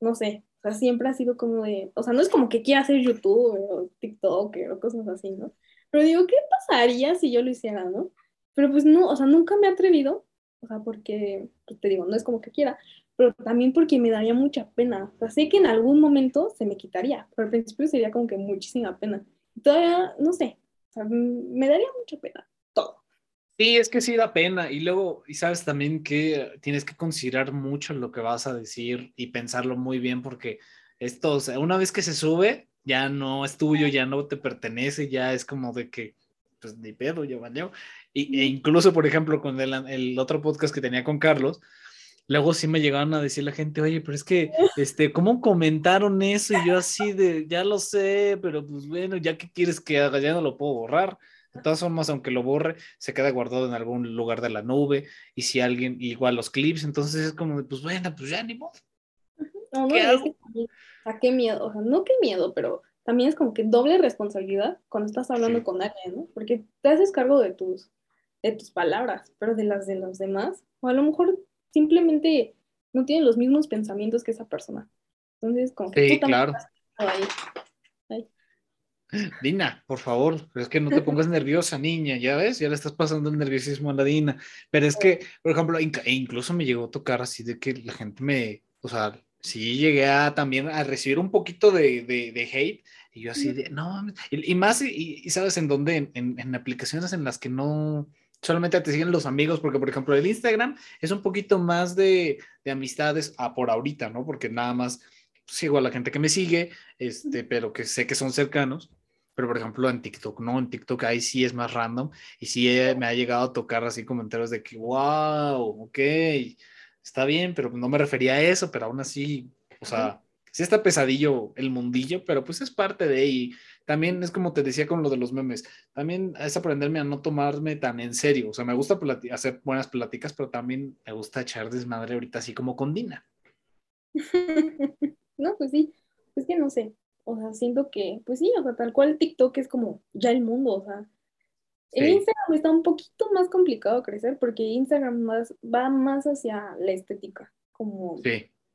no sé. O sea, siempre ha sido como de, o sea, no es como que quiera hacer YouTube o TikTok o cosas así, ¿no? Pero digo, ¿qué pasaría si yo lo hiciera, no? Pero pues no, o sea, nunca me he atrevido, o sea, porque, pues te digo, no es como que quiera, pero también porque me daría mucha pena. O sea, sé que en algún momento se me quitaría, pero al principio sería como que muchísima pena. Todavía, no sé, o sea, me daría mucha pena todo. Sí, es que sí da pena. Y luego, y sabes también que tienes que considerar mucho lo que vas a decir y pensarlo muy bien, porque esto, o sea, una vez que se sube, ya no es tuyo, ya no te pertenece, ya es como de que, pues ni pedo, ya valió. Y, e incluso, por ejemplo, con el, el otro podcast que tenía con Carlos, luego sí me llegaron a decir la gente, oye, pero es que, este, ¿cómo comentaron eso? Y yo así de, ya lo sé, pero pues bueno, ya que quieres que haga, ya no lo puedo borrar. De todas formas, aunque lo borre, se queda guardado en algún lugar de la nube. Y si alguien, igual los clips, entonces es como de, pues bueno, pues ya ni modo. No, no, ¿Qué es que, qué miedo, o sea, no qué miedo, pero también es como que doble responsabilidad cuando estás hablando con alguien, ¿no? Porque te haces cargo de tus, de tus palabras, pero de las de los demás, o a lo mejor simplemente no tienen los mismos pensamientos que esa persona. Entonces, como que sí, claro. Dina, por favor, es que no te pongas nerviosa, niña, ya ves, ya le estás pasando el nerviosismo a la Dina. Pero es que, por ejemplo, e incluso me llegó a tocar así de que la gente me, o sea, sí llegué a también a recibir un poquito de, de, hate y yo así de, no, y, más, y, sabes en dónde, en, en, aplicaciones en las que no, solamente te siguen los amigos, porque por ejemplo el Instagram es un poquito más de, de amistades a por ahorita, ¿no? Porque nada más sigo a la gente que me sigue, este, pero que sé que son cercanos. Pero por ejemplo en TikTok, no, en TikTok ahí sí es más random y sí me ha llegado a tocar así comentarios de que, wow, ok, está bien, pero no me refería a eso, pero aún así, o sea, sí está pesadillo el mundillo, pero pues es parte de ahí también es como te decía con lo de los memes, también es aprenderme a no tomarme tan en serio, o sea, me gusta hacer buenas pláticas, pero también me gusta echar desmadre ahorita así como con Dina. no, pues sí, es que no sé, o sea, siento que, pues sí, o sea, tal cual TikTok es como ya el mundo, o sea, el Instagram está un poquito más complicado crecer porque Instagram más, va más hacia la estética, como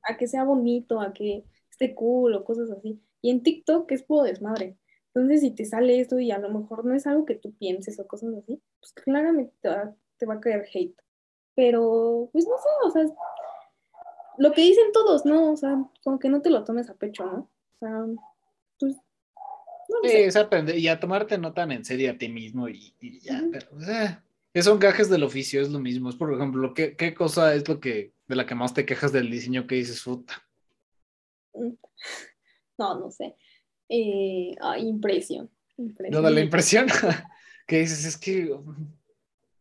a que sea bonito, a que esté cool o cosas así. Y en TikTok es puro desmadre. Entonces, si te sale esto y a lo mejor no es algo que tú pienses o cosas así, pues claramente te va, a caer hate. Pero, pues no sé, o sea, lo que dicen todos, ¿no? O sea, como que no te lo tomes a pecho, ¿no? O sea, pues. No sí, es aprender y a tomarte no tan en serio a ti mismo y, ya, pero, o sea, son gajes del oficio, es lo mismo. Es, por ejemplo, ¿qué, ¿qué cosa es lo que, de la que más te quejas del diseño que dices, puta? Mm. No, no sé eh, impresión, No da la impresión que dices, es que...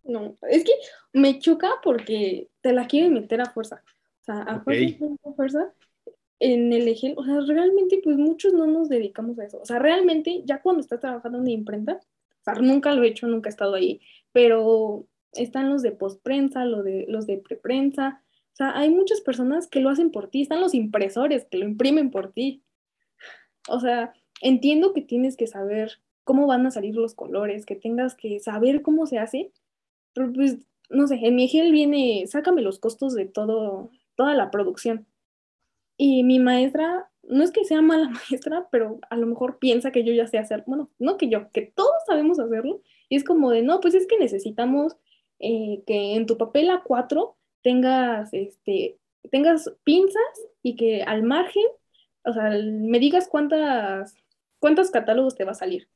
No, es que me choca porque te la quieren meter a fuerza. O sea, a fuerza, en el eje, o sea, realmente pues muchos no nos dedicamos a eso. O sea, realmente ya cuando estás trabajando en una imprenta, o sea, nunca lo he hecho, nunca he estado ahí, pero están los de postprensa, los de, los de preprensa, o sea, hay muchas personas que lo hacen por ti, están los impresores que lo imprimen por ti. O sea, entiendo que tienes que saber cómo van a salir los colores, que tengas que saber cómo se hace, pero pues, no sé, en mi ejemplo viene, sácame los costos de todo, toda la producción. Y mi maestra, no es que sea mala maestra, pero a lo mejor piensa que yo ya sé hacer, bueno, no que yo, que todos sabemos hacerlo, y es como de, no, pues es que necesitamos eh, que en tu papel A4 tengas, este, tengas pinzas y que al margen o sea, me digas cuántas, cuántos catálogos te va a salir.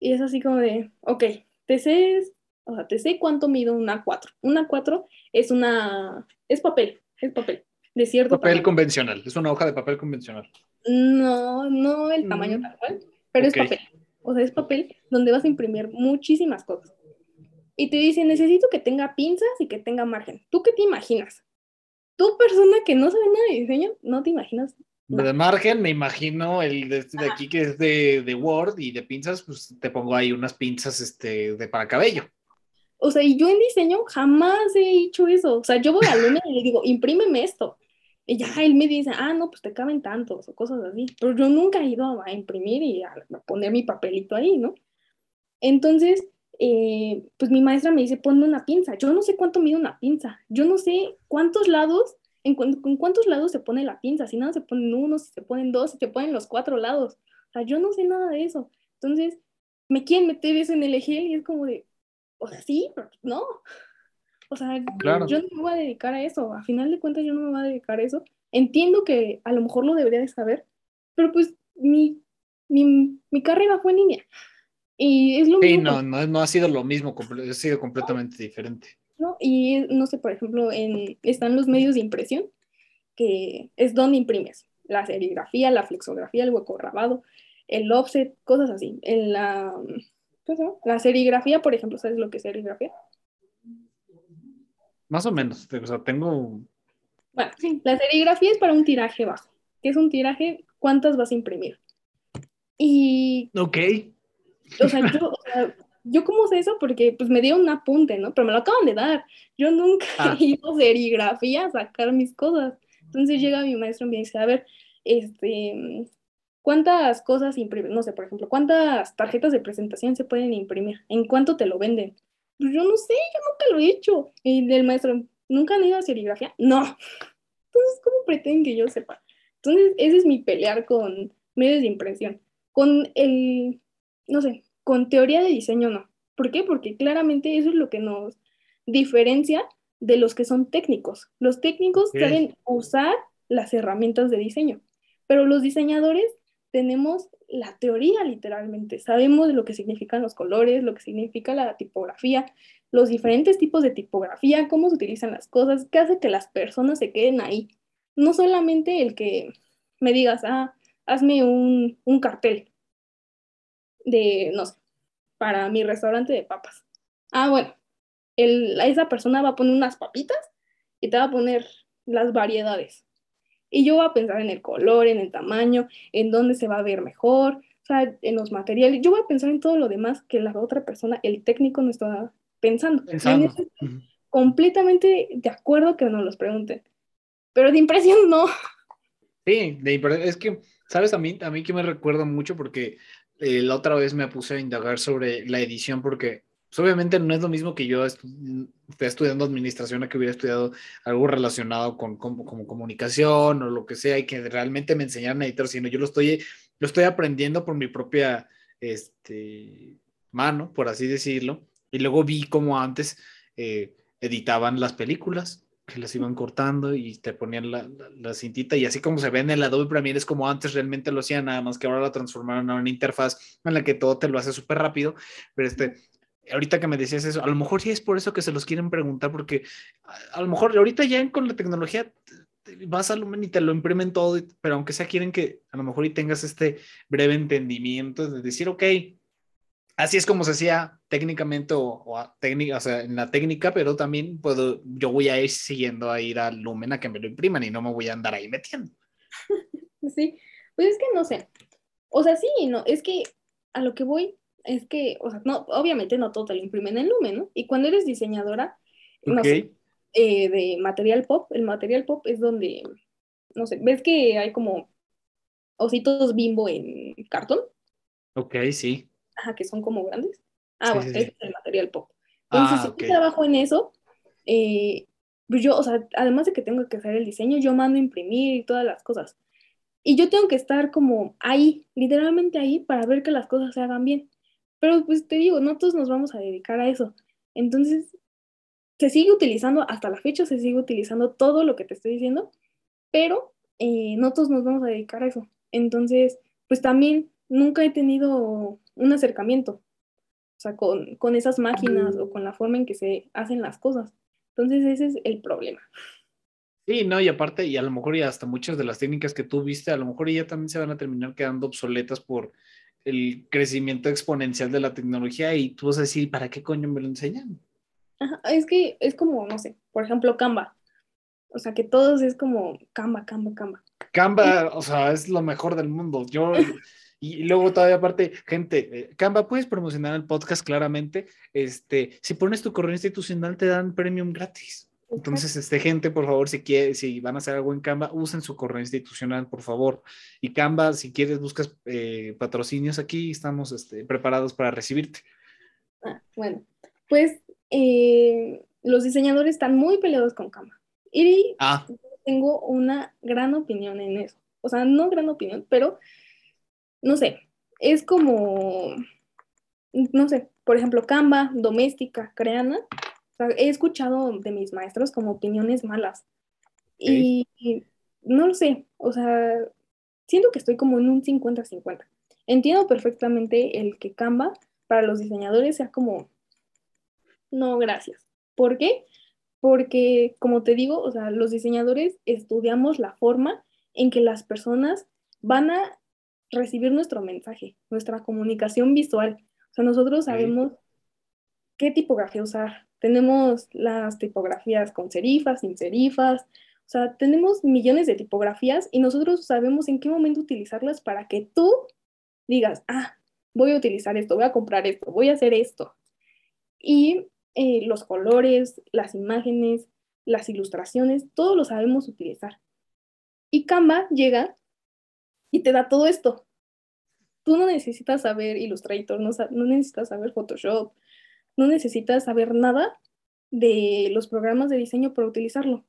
Y es así como de, ok, te sé, o sea, te sé cuánto mide una 4. Una 4 es una, es papel, es papel. de cierto Papel tamaño. convencional, es una hoja de papel convencional. No, no el tamaño Mm. tal cual, pero es papel. O sea, es papel donde vas a imprimir muchísimas cosas. Y te dice, necesito que tenga pinzas y que tenga margen. ¿Tú qué te imaginas? Tú, persona que no sabe nada de diseño, no te imaginas. De margen, me imagino el de, este de aquí que es de, de Word y de pinzas, pues te pongo ahí unas pinzas este, de para cabello. O sea, y yo en diseño jamás he hecho eso. O sea, yo voy al lunes y le digo, imprímeme esto. Y ya él me dice, ah, no, pues te caben tantos o cosas así. Pero yo nunca he ido a imprimir y a poner mi papelito ahí, ¿no? Entonces, eh, pues mi maestra me dice, ponme una pinza. Yo no sé cuánto mide una pinza. Yo no sé cuántos lados, en, cu- en cuántos lados se pone la pinza. Si nada se ponen uno, si se ponen dos, si se ponen los cuatro lados. O sea, yo no sé nada de eso. Entonces, me quieren meter eso en el Egel y es como de, o sea, sí, pero no. O sea, Claro. yo no me voy a dedicar a eso. A final de cuentas, yo no me voy a dedicar a eso. Entiendo que a lo mejor lo debería de saber, pero pues mi, mi, mi carrera fue en línea. Y es lo Sí, mismo. no, no, no ha sido lo mismo, ha sido completamente diferente. Y no sé, por ejemplo, en, están los medios de impresión, que es donde imprimes la serigrafía, la flexografía, el hueco grabado, el offset, cosas así. En la. La serigrafía, por ejemplo, ¿sabes lo que es serigrafía? Más o menos, o sea, tengo... Bueno, la serigrafía es para un tiraje bajo. ¿Qué es un tiraje? ¿Cuántas vas a imprimir? Y, Ok, o sea, yo, o sea, yo cómo sé eso porque pues me dio un apunte, ¿no? Pero me lo acaban de dar. Yo nunca Ah. he ido a serigrafía a sacar mis cosas. Entonces llega mi maestro y me dice, a ver, este, ¿cuántas cosas imprimen? No sé, por ejemplo, ¿cuántas tarjetas de presentación se pueden imprimir? ¿En cuánto te lo venden? Pues yo no sé, yo nunca lo he hecho. Y el maestro, ¿nunca han ido a serigrafía? No. Entonces, ¿cómo pretenden que yo sepa? Entonces, ese es mi pelear con medios de impresión. Con el, no sé, con teoría de diseño no. ¿Por qué? Porque claramente eso es lo que nos diferencia de los que son técnicos. Los técnicos Ok. saben usar las herramientas de diseño, pero los diseñadores tenemos la teoría literalmente. Sabemos lo que significan los colores, lo que significa la tipografía, los diferentes tipos de tipografía, cómo se utilizan las cosas, qué hace que las personas se queden ahí. No solamente el que me digas, ah, hazme un, un cartel de, no sé, para mi restaurante de papas. Ah, bueno, el, esa persona va a poner unas papitas y te va a poner las variedades. Y yo voy a pensar en el color, en el tamaño, en dónde se va a ver mejor, o sea, en los materiales. Yo voy a pensar en todo lo demás que la otra persona, el técnico, no está pensando. Pensando. eso completamente de acuerdo que nos los pregunten. Pero de impresión no. Sí, de impre- es que, ¿sabes? A mí, a mí que me recuerda mucho porque eh, la otra vez me puse a indagar sobre la edición porque pues, obviamente no es lo mismo que yo esté estudiando administración a que hubiera estudiado algo relacionado con, como comunicación o lo que sea y que realmente me enseñaran a editar, sino yo lo estoy, lo estoy aprendiendo por mi propia este, mano, por así decirlo. Y luego vi cómo antes eh, editaban las películas que las iban cortando y te ponían la, la, la, cintita y así como se ve en el Adobe Premiere es como antes realmente lo hacían, nada más que ahora la transformaron a una interfaz en la que todo te lo hace súper rápido, pero este, ahorita que me decías eso, a lo mejor sí es por eso que se los quieren preguntar, porque a, a lo mejor ahorita ya con la tecnología te, te vas al Lumen y te lo imprimen todo, pero aunque sea quieren que a lo mejor y tengas este breve entendimiento de decir, ok, así es como se hacía técnicamente o, técnica, o sea, en la técnica, pero también puedo, yo voy a ir siguiendo a ir al Lumen a que me lo impriman y no me voy a andar ahí metiendo. Sí, pues es que no sé. O sea, sí, no, es que a lo que voy es que, o sea, no, obviamente no todo te lo imprimen en Lumen, ¿no? Y cuando eres diseñadora, okay. no sé, eh, de material pop, el material pop es donde, no sé, ves que hay como ositos bimbo en cartón. Ok, sí. Ajá, que son como grandes. Ah, sí, bueno, sí, ese sí. es el material pop. Entonces, ah, si okay. yo trabajo en eso, eh, pues yo, o sea, además de que tengo que hacer el diseño, yo mando a imprimir y todas las cosas. Y yo tengo que estar como ahí, literalmente ahí, para ver que las cosas se hagan bien. Pero pues te digo, no todos nos vamos a dedicar a eso. Entonces, se sigue utilizando, hasta la fecha se sigue utilizando todo lo que te estoy diciendo, pero eh, no todos nos vamos a dedicar a eso. Entonces, pues también nunca he tenido un acercamiento, o sea, con, con esas máquinas o con la forma en que se hacen las cosas. Entonces, ese es el problema. Sí, no, y aparte, y a lo mejor y hasta muchas de las técnicas que tú viste, a lo mejor ya también se van a terminar quedando obsoletas por el crecimiento exponencial de la tecnología y tú vas a decir, ¿para qué coño me lo enseñan? es que es como, no sé, por ejemplo, Canva. O sea, que todos es como Canva, Canva, Canva. Canva, o sea, es lo mejor del mundo. Yo, y, luego todavía aparte, gente, eh, Canva, puedes promocionar el podcast claramente. Este, si pones tu correo institucional, te dan premium gratis. Entonces, este, gente, por favor, si quiere, si van a hacer algo en Canva, usen su correo institucional, por favor. Y Canva, si quieres, buscas eh, patrocinios aquí, estamos este, preparados para recibirte. Ah, bueno, pues eh, los diseñadores están muy peleados con Canva. Y ah. tengo una gran opinión en eso. O sea, no gran opinión, pero no sé, es como, no sé, por ejemplo, Canva, doméstica, creana, he escuchado de mis maestros como opiniones malas. Y, no lo sé, o sea, siento que estoy como en un 50-50. Entiendo perfectamente el que Canva para los diseñadores sea como, no, gracias. ¿Por qué? Porque, como te digo, o sea, los diseñadores estudiamos la forma en que las personas van a recibir nuestro mensaje, nuestra comunicación visual. O sea, nosotros sabemos qué tipografía usar, tenemos las tipografías con serifas, sin serifas, o sea, tenemos millones de tipografías y nosotros sabemos en qué momento utilizarlas para que tú digas, ah, voy a utilizar esto, voy a comprar esto, voy a hacer esto. Y eh, los colores, las imágenes, las ilustraciones, todo lo sabemos utilizar. Y Canva llega y te da todo esto. Tú no necesitas saber Illustrator, no, no necesitas saber Photoshop, no necesitas saber nada de los programas de diseño para utilizarlo.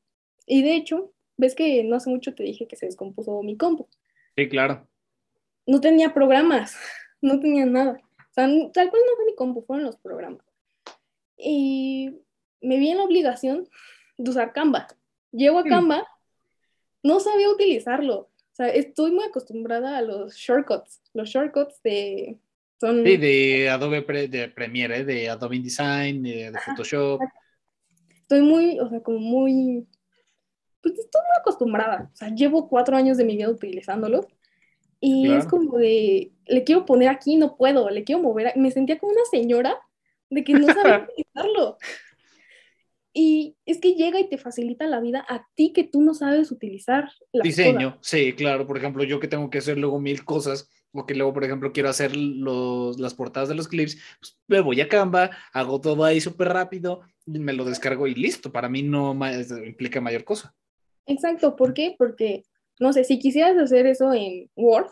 Y de hecho, ves que no hace mucho te dije que se descompuso mi compu. Sí, claro. No tenía programas, no tenía nada. O sea, tal cual no fue mi compu, fueron los programas. Y me vi en la obligación de usar Canva. Llego a Canva, no sabía utilizarlo. O sea, estoy muy acostumbrada a los shortcuts. Los shortcuts de Sí, de Adobe de Premiere, de Adobe InDesign, de, Photoshop. Estoy muy, o sea, como muy, pues estoy muy acostumbrada. O sea, llevo cuatro años de mi vida utilizándolo. Y es como de, le quiero poner aquí, no puedo, le quiero mover. Me sentía como una señora de que no sabía utilizarlo. Y es que llega y te facilita la vida a ti que tú no sabes utilizar. Diseño, sí, claro. Por ejemplo, yo que tengo que hacer luego mil cosas o que luego, por ejemplo, quiero hacer los, las portadas de los clips, pues me voy a Canva, hago todo ahí súper rápido, me lo descargo y listo. Para mí no implica mayor cosa. Exacto, ¿por qué? Porque, no sé, si quisieras hacer eso en Word,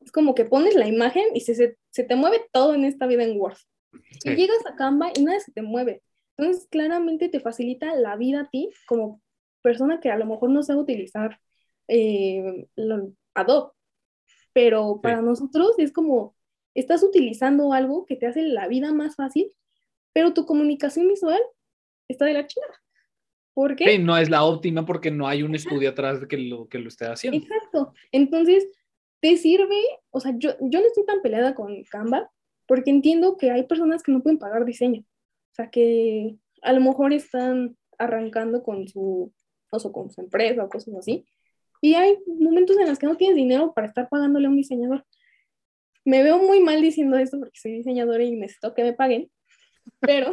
es como que pones la imagen y se, se, te mueve todo en esta vida en Word. Y llegas a Canva y nada se te mueve. Entonces, claramente te facilita la vida a ti como persona que a lo mejor no sabe utilizar eh, Adobe pero para nosotros es como, estás utilizando algo que te hace la vida más fácil, pero tu comunicación visual está de la chingada. ¿Por qué? Sí, no es la óptima porque no hay un estudio atrás de que lo, que lo esté haciendo. Exacto. Entonces, te sirve, o sea, yo, yo no estoy tan peleada con Canva porque entiendo que hay personas que no pueden pagar diseño. O sea, que a lo mejor están arrancando con su, o con su empresa o cosas así. Y hay momentos en los que no tienes dinero para estar pagándole a un diseñador. Me veo muy mal diciendo esto porque soy diseñadora y necesito que me paguen, pero,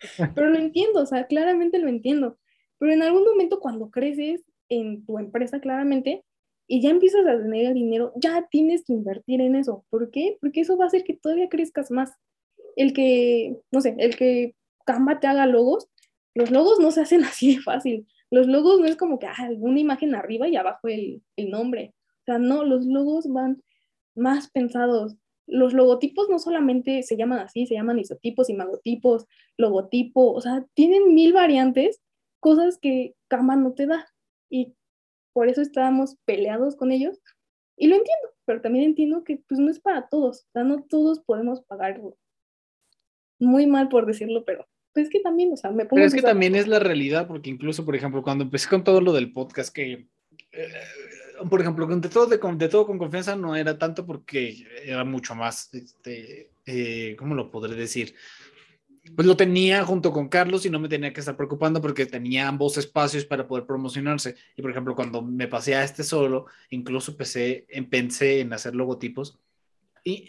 pero lo entiendo, o sea, claramente lo entiendo. Pero en algún momento cuando creces en tu empresa, claramente, y ya empiezas a tener dinero, ya tienes que invertir en eso. ¿Por qué? Porque eso va a hacer que todavía crezcas más. El que, no sé, el que Canva te haga logos, los logos no se hacen así de fácil. Los logos no es como que ah, imagen arriba y abajo el, el nombre. O sea, no, los logos van más pensados. Los logotipos no solamente se llaman así, se llaman isotipos, imagotipos, logotipo, o sea, tienen mil variantes, cosas que Canva no te da. Y por eso estábamos peleados con ellos. Y lo entiendo, pero también entiendo que pues no es para todos. O sea, no todos podemos pagarlo. Muy mal por decirlo, pero pues es que también, o sea, me pongo... Pero es que también es la realidad, porque incluso, por ejemplo, cuando empecé con todo lo del podcast, que, eh, por ejemplo, de todo, de, todo con confianza no era tanto porque era mucho más, este, eh, ¿cómo lo podré decir? pues lo tenía junto con Carlos y no me tenía que estar preocupando porque tenía ambos espacios para poder promocionarse. Y por ejemplo, cuando me pasé a este solo, incluso pensé, pensé en hacer logotipos. Y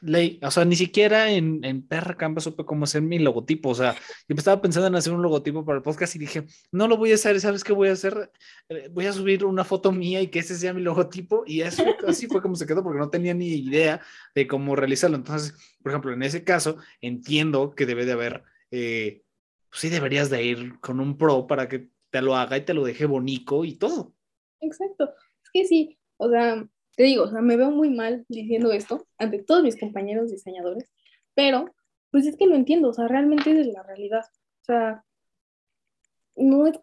ley, o sea, ni siquiera en, en Perra Canva supe cómo hacer mi logotipo, o sea, yo estaba pensando en hacer un logotipo para el podcast y dije, no lo voy a hacer, ¿sabes qué voy a hacer? Eh, voy a subir una foto mía y que ese sea mi logotipo y eso, así fue como se quedó porque no tenía ni idea de cómo realizarlo. Entonces, por ejemplo, en ese caso, entiendo que debe de haber, eh, pues sí deberías de ir con un pro para que te lo haga y te lo deje bonito y todo. Exacto, es que sí, o sea, te digo, o sea, me veo muy mal diciendo esto ante todos mis compañeros diseñadores, pero pues es que lo entiendo, o sea, realmente es la realidad. O sea, no es,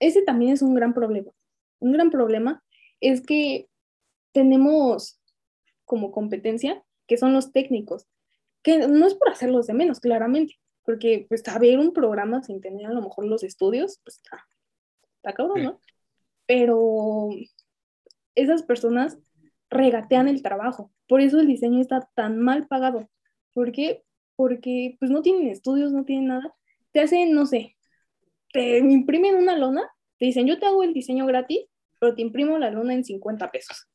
ese también es un gran problema. Un gran problema es que tenemos como competencia que son los técnicos, que no es por hacerlos de menos, claramente, porque pues saber un programa sin tener a lo mejor los estudios, pues está, está cabrón, ¿no? Pero esas personas regatean el trabajo. Por eso el diseño está tan mal pagado. ¿Por qué? Porque pues no tienen estudios, no tienen nada. Te hacen, no sé, te imprimen una lona, te dicen, yo te hago el diseño gratis, pero te imprimo la lona en 50 pesos.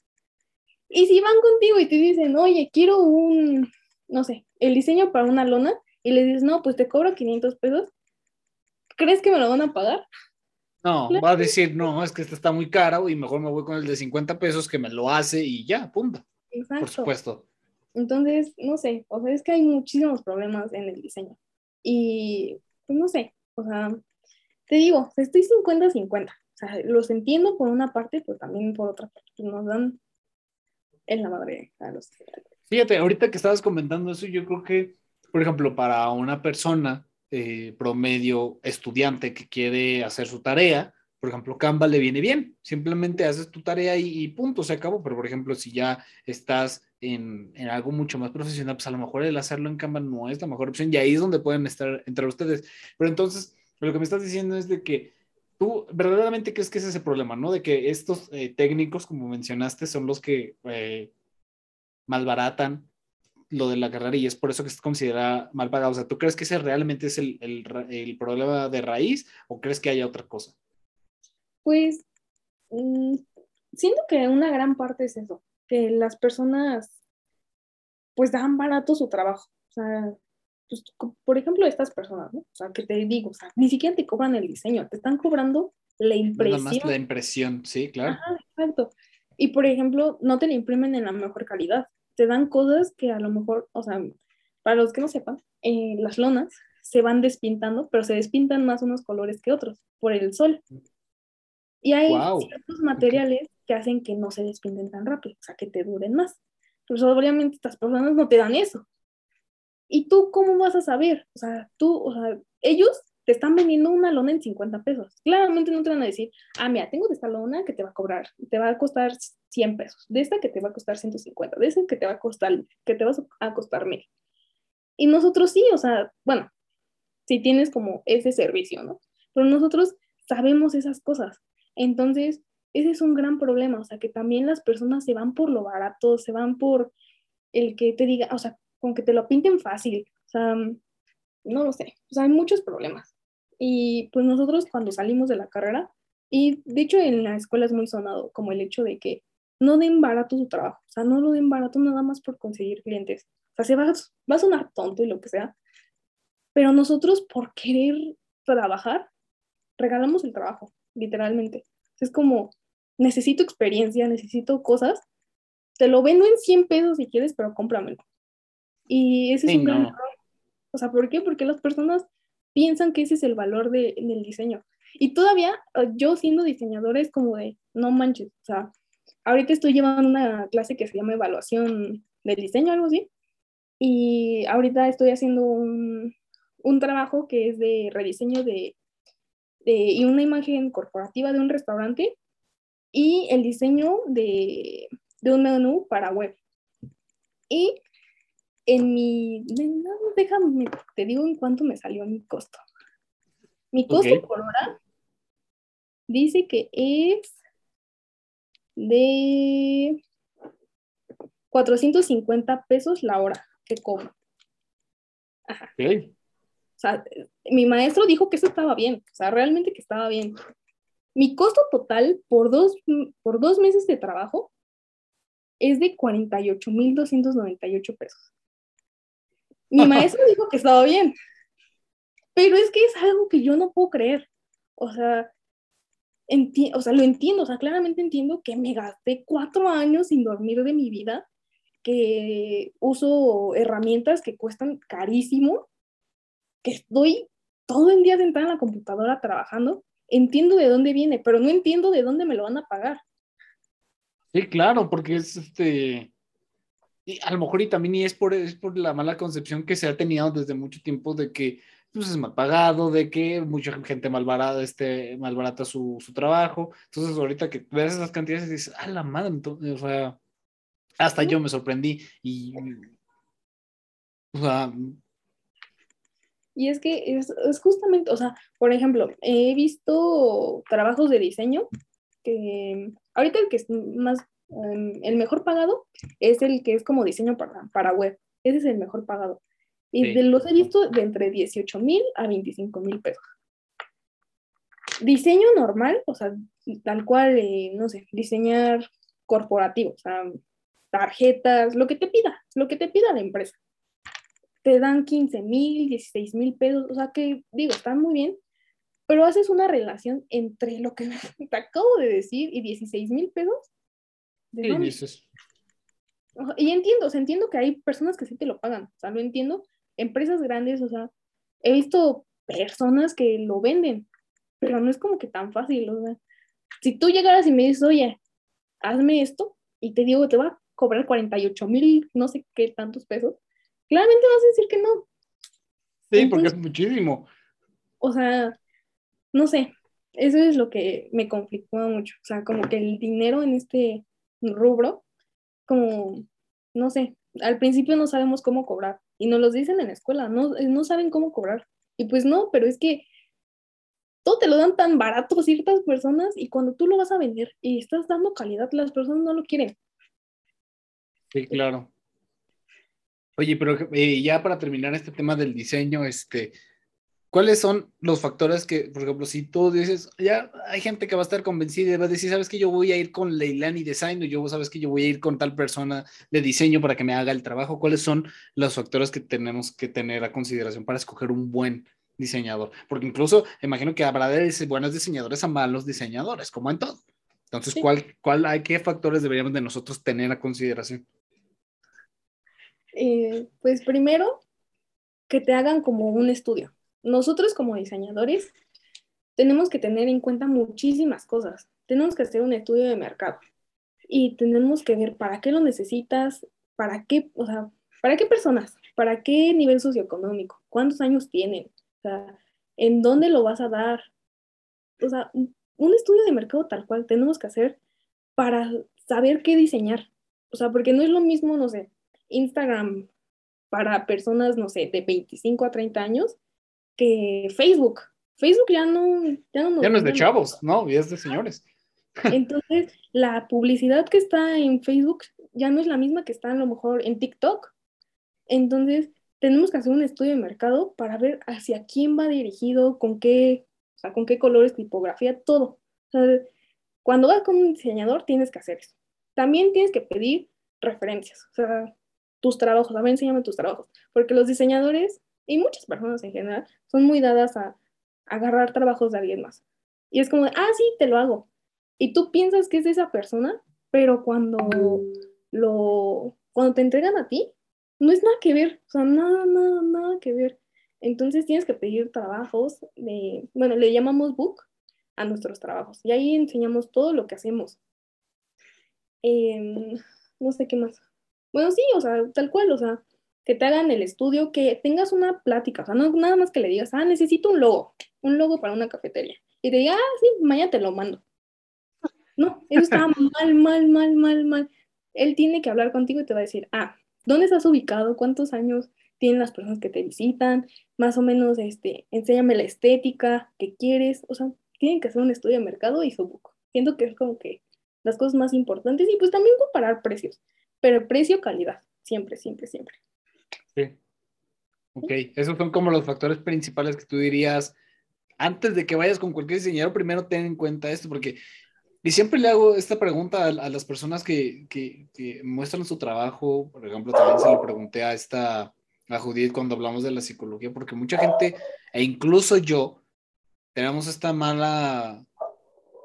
Y si van contigo y te dicen, oye, quiero un, no sé, el diseño para una lona, y le dices, no, pues te cobro 500 pesos, ¿crees que me lo van a pagar? No, va a decir, no, es que esta está muy cara y mejor me voy con el de 50 pesos que me lo hace y ya, punto. Exacto. Por supuesto. Entonces, no sé, o sea, es que hay muchísimos problemas en el diseño. Y, pues no sé, o sea, te digo, estoy 50-50. O sea, los entiendo por una parte, pero también por otra parte. Pues, nos dan en la madre a los... Fíjate, ahorita que estabas comentando eso, yo creo que, por ejemplo, para una persona eh, promedio estudiante que quiere hacer su tarea, por ejemplo, Canva le viene bien, simplemente haces tu tarea y, punto, se acabó, pero por ejemplo, si ya estás en, algo mucho más profesional, pues a lo mejor el hacerlo en Canva no es la mejor opción y ahí es donde pueden estar entre ustedes. Pero entonces, lo que me estás diciendo es de que tú verdaderamente crees que ese es el problema, ¿no? De que estos eh, técnicos, como mencionaste, son los que eh, malbaratan lo de la carrera y es por eso que se considera mal pagado. O sea, ¿tú crees que ese realmente es el, el, problema de raíz o crees que haya otra cosa? Pues mm, siento que una gran parte es eso, que las personas pues dan barato su trabajo. O sea, pues, por ejemplo, estas personas, ¿no? O sea, que te digo, o sea, ni siquiera te cobran el diseño, te están cobrando la impresión. Nada más la impresión, sí, claro. exacto. Y por ejemplo, no te la imprimen en la mejor calidad te dan cosas que a lo mejor, o sea, para los que no sepan, eh, las lonas se van despintando, pero se despintan más unos colores que otros por el sol. Y hay ciertos materiales que hacen que no se despinten tan rápido, o sea, que te duren más. Pero obviamente estas personas no te dan eso. ¿Y tú cómo vas a saber? O sea, tú, o sea, ellos te están vendiendo una lona en 50 pesos. Claramente no te van a decir, ah, mira, tengo de esta lona que te va a cobrar, te va a costar 100 pesos, de esta que te va a costar 150, de esta que te va a costar, que te vas a costar mil. Y nosotros sí, o sea, bueno, si tienes como ese servicio, ¿no? Pero nosotros sabemos esas cosas. Entonces, ese es un gran problema, o sea, que también las personas se van por lo barato, se van por el que te diga, o sea, con que te lo pinten fácil, o sea, no lo sé, o sea, hay muchos problemas. Y pues nosotros cuando salimos de la carrera, y de hecho en la escuela es muy sonado como el hecho de que no den barato su trabajo, o sea, no lo den barato nada más por conseguir clientes. O sea, se va, va a sonar tonto y lo que sea, pero nosotros por querer trabajar, regalamos el trabajo, literalmente. Es como, necesito experiencia, necesito cosas, te lo vendo en 100 pesos si quieres, pero cómpramelo. Y ese es un gran error. O sea, ¿por qué? Porque las personas piensan que ese es el valor de, del diseño. Y todavía eh, yo siendo diseñadora es como de, no manches, o sea, ahorita estoy llevando una clase que se llama evaluación del diseño, algo así, y ahorita estoy haciendo un, un trabajo que es de rediseño de, de, y una imagen corporativa de un restaurante y el diseño de, de un menú para web. Y en mi, no, déjame, te digo en cuánto me salió mi costo. Mi costo por hora dice que es de 450 pesos la hora que cobro. Ajá. O sea, mi maestro dijo que eso estaba bien, o sea, realmente que estaba bien. Mi costo total por dos, por dos meses de trabajo es de 48.298 pesos. Mi maestro dijo que estaba bien, pero es que es algo que yo no puedo creer. O sea, o sea, lo entiendo, o sea, claramente entiendo que me gasté cuatro años sin dormir de mi vida, que uso herramientas que cuestan carísimo, que estoy todo el día sentada en la computadora trabajando, entiendo de dónde viene, pero no entiendo de dónde me lo van a pagar. Sí, claro, porque es este, y a lo mejor y también y es por, es por la mala concepción que se ha tenido desde mucho tiempo de que pues, es mal pagado, de que mucha gente malbarata, este, malbarata su, su trabajo. Entonces, ahorita que ves esas cantidades, dices, ah, la madre, entonces, o sea, hasta yo me sorprendí y, o sea, y es que es, es, justamente, o sea, por ejemplo, he visto trabajos de diseño que ahorita el que es más, um, el mejor pagado es el que es como diseño para, para web. Ese es el mejor pagado. Y de los he visto de entre 18 mil a 25 mil pesos. Diseño normal, o sea, tal cual, eh, no sé, diseñar corporativo, o sea, tarjetas, lo que te pida, lo que te pida la empresa te dan 15 mil, 16 mil pesos, o sea que digo, están muy bien, pero haces una relación entre lo que te acabo de decir y 16 mil pesos. ¿De y entiendo, o sea, entiendo que hay personas que sí te lo pagan, o sea, lo entiendo, empresas grandes, o sea, he visto personas que lo venden, pero no es como que tan fácil, o sea, si tú llegaras y me dices, oye, hazme esto, y te digo, te va a cobrar 48 mil, no sé qué tantos pesos, claramente vas a decir que no. Sí, porque es muchísimo. O sea, no sé, eso es lo que me conflictúa mucho. O sea, como que el dinero en este rubro, como, no sé, al principio no sabemos cómo cobrar y nos lo dicen en la escuela, no, no saben cómo cobrar. Y pues no, pero es que todo te lo dan tan barato ciertas personas y cuando tú lo vas a vender y estás dando calidad, las personas no lo quieren. Sí, claro. Oye, pero eh, ya para terminar este tema del diseño, este, ¿cuáles son los factores que, por ejemplo, si tú dices, ya hay gente que va a estar convencida y va a decir, sabes que yo voy a ir con Leilani Design o yo sabes que yo voy a ir con tal persona de diseño para que me haga el trabajo? ¿Cuáles son los factores que tenemos que tener a consideración para escoger un buen diseñador? Porque incluso imagino que habrá de buenos diseñadores a malos diseñadores, como en todo. Entonces, ¿cuál, cuál hay, qué factores deberíamos de nosotros tener a consideración? Eh, pues primero, que te hagan como un estudio. Nosotros como diseñadores tenemos que tener en cuenta muchísimas cosas. Tenemos que hacer un estudio de mercado y tenemos que ver para qué lo necesitas, para qué, o sea, para qué personas, para qué nivel socioeconómico, cuántos años tienen, o sea, en dónde lo vas a dar. O sea, un estudio de mercado tal cual tenemos que hacer para saber qué diseñar. O sea, porque no es lo mismo, no sé, Instagram para personas, no sé, de 25 a 30 años que Facebook. Facebook ya no... Ya no, es de chavos, ¿no? Ya es de señores. Entonces, la publicidad que está en Facebook ya no es la misma que está a lo mejor en TikTok. Entonces, tenemos que hacer un estudio de mercado para ver hacia quién va dirigido, con qué, o sea, con qué colores, tipografía, todo. O sea, cuando vas con un diseñador tienes que hacer eso. También tienes que pedir referencias. O sea, tus trabajos, a ver, enséñame tus trabajos, porque los diseñadores y muchas personas en general son muy dadas a, agarrar trabajos de alguien más. Y es como, ah, sí, te lo hago. Y tú piensas que es de esa persona, pero cuando lo, cuando te entregan a ti, no es nada que ver, o sea, nada, nada, nada que ver. Entonces tienes que pedir trabajos de, bueno, le llamamos book a nuestros trabajos y ahí enseñamos todo lo que hacemos. Em, no sé qué más. Bueno, sí, o sea, tal cual, o sea, que te hagan el estudio, que tengas una plática, o sea, no nada más que le digas, ah, necesito un logo, un logo para una cafetería. Y te diga, ah, sí, mañana te lo mando. No, eso está mal, mal, mal, mal, mal. Él tiene que hablar contigo y te va a decir, ah, ¿dónde estás ubicado? ¿Cuántos años tienen las personas que te visitan? Más o menos, este, enséñame la estética que quieres. O sea, tienen que hacer un estudio de mercado y su book. Siento que es como que las cosas más importantes y pues también comparar precios pero precio-calidad, siempre, siempre, siempre. Sí. Ok, esos son como los factores principales que tú dirías, antes de que vayas con cualquier diseñador, primero ten en cuenta esto, porque, y siempre le hago esta pregunta a, las personas que, que, que, muestran su trabajo, por ejemplo, también se lo pregunté a esta, a Judith cuando hablamos de la psicología, porque mucha gente, e incluso yo, tenemos esta mala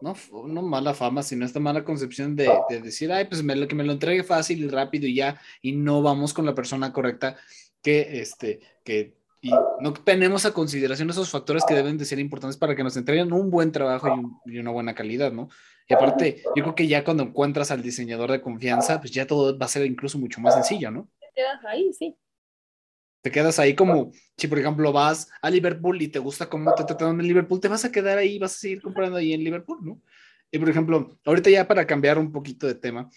no, no mala fama, sino esta mala concepción de, de decir, ay, pues me, que me lo entregue fácil y rápido y ya, y no vamos con la persona correcta que, este, que y no tenemos a consideración esos factores que deben de ser importantes para que nos entreguen un buen trabajo y, una buena calidad, ¿no? Y aparte, yo creo que ya cuando encuentras al diseñador de confianza, pues ya todo va a ser incluso mucho más sencillo, ¿no? Te quedas ahí, sí. Te quedas ahí como, si por ejemplo vas a Liverpool y te gusta cómo te tratan en Liverpool, te vas a quedar ahí, vas a seguir comprando ahí en Liverpool, ¿no? Y por ejemplo, ahorita ya para cambiar un poquito de tema,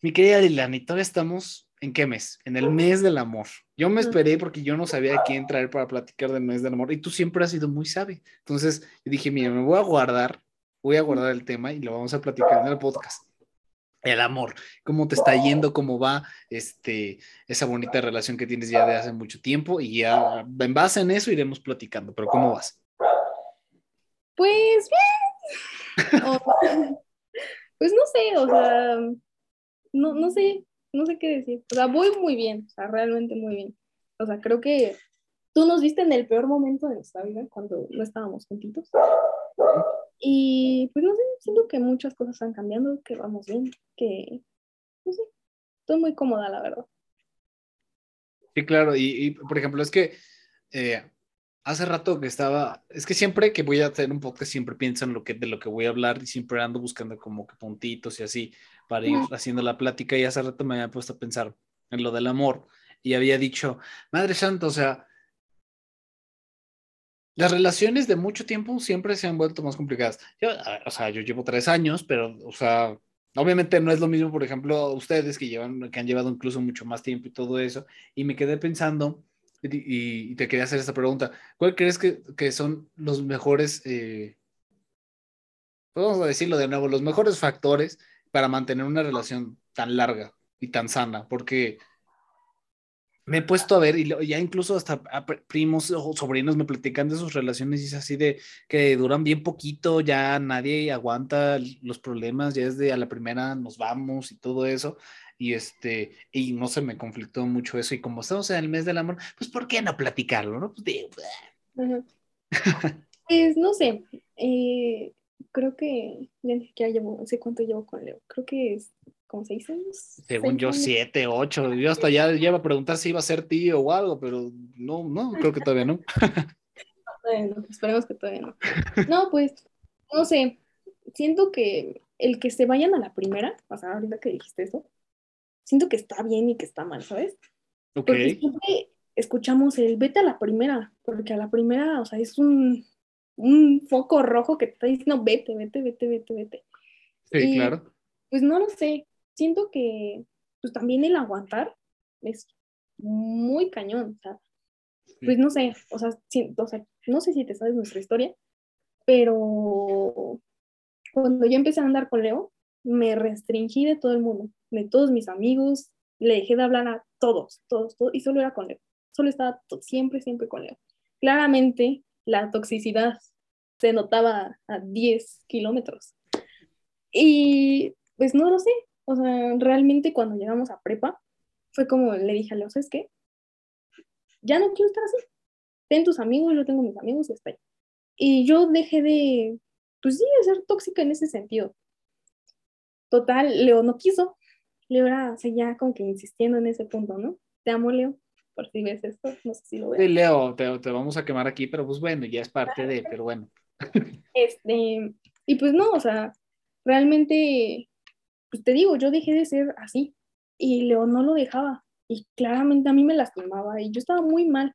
mi querida Lilani, todavía estamos ¿En qué mes? En el mes del amor. Yo me esperé porque yo no sabía a quién traer para platicar del mes del amor y tú siempre has sido muy sabio. Entonces yo dije, mira, me voy a guardar, voy a guardar el tema y lo vamos a platicar en el podcast. El amor, cómo te está yendo, cómo va este, esa bonita relación que tienes ya de hace mucho tiempo y ya en base en eso iremos platicando, pero ¿cómo vas? Pues bien. pues no sé, o sea, no, no sé, no sé qué decir. O sea, voy muy bien, o sea, realmente muy bien. O sea, creo que tú nos viste en el peor momento de nuestra vida, cuando no estábamos juntitos. Y pues no sé, siento que muchas cosas están cambiando, que vamos bien, que no sé, estoy muy cómoda, la verdad. Sí, claro, y, por ejemplo, es que eh, hace rato que estaba, es que siempre que voy a hacer un podcast, siempre pienso en lo que, de lo que voy a hablar y siempre ando buscando como que puntitos y así para ir haciendo la plática y hace rato me había puesto a pensar en lo del amor y había dicho, Madre Santa, o sea, las relaciones de mucho tiempo siempre se han vuelto más complicadas. Yo, o sea, yo llevo tres años, pero, o sea, obviamente no es lo mismo, por ejemplo, ustedes que llevan, que han llevado incluso mucho más tiempo y todo eso, y me quedé pensando y, te quería hacer esta pregunta, ¿cuál crees que, que son los mejores, eh, a decirlo de nuevo, los mejores factores para mantener una relación tan larga y tan sana, porque me he puesto a ver y ya incluso hasta primos o sobrinos me platican de sus relaciones y es así de que duran bien poquito, ya nadie aguanta los problemas, ya desde a la primera nos vamos y todo eso. Y este, y no se me conflictó mucho eso. Y como estamos en el mes del amor, pues ¿por qué no platicarlo? ¿no? Pues, pues no sé, eh, creo que ya ni siquiera llevo, no sé cuánto llevo con Leo, creo que es como seis años. Según yo, siete, ocho. Yo hasta ya llevo a preguntar si iba a ser tío o algo, pero no, no, creo que todavía no. no, esperemos que todavía no. No, pues, no sé, siento que el que se vayan a la primera, o sea, ahorita que dijiste eso, siento que está bien y que está mal, ¿sabes? Ok. Porque siempre escuchamos el vete a la primera, porque a la primera, o sea, es un un foco rojo que te está diciendo, vete, vete, vete, vete, vete. Sí, claro. Pues no lo sé, siento que pues también el aguantar es muy cañón, o sea, pues no sé, o sea, o sea, no sé si te sabes nuestra historia, pero cuando yo empecé a andar con Leo, me restringí de todo el mundo, de todos mis amigos, le dejé de hablar a todos, todos, todos, y solo era con Leo, solo estaba siempre, siempre con Leo. Claramente la toxicidad se notaba a 10 kilómetros. Y pues no lo sé, o sea, realmente cuando llegamos a prepa, fue como le dije a Leo, ¿sabes qué? Ya no quiero estar así. Ten tus amigos, yo tengo mis amigos y está ahí. Y yo dejé de, pues sí, de ser tóxica en ese sentido. Total, Leo no quiso. Leo era, o sea, ya como que insistiendo en ese punto, ¿no? Te amo, Leo por si ves esto, no sé si lo ves. Sí, Leo, te, te, vamos a quemar aquí, pero pues bueno, ya es parte de, pero bueno. Este, y pues no, o sea, realmente, pues te digo, yo dejé de ser así y Leo no lo dejaba y claramente a mí me lastimaba y yo estaba muy mal,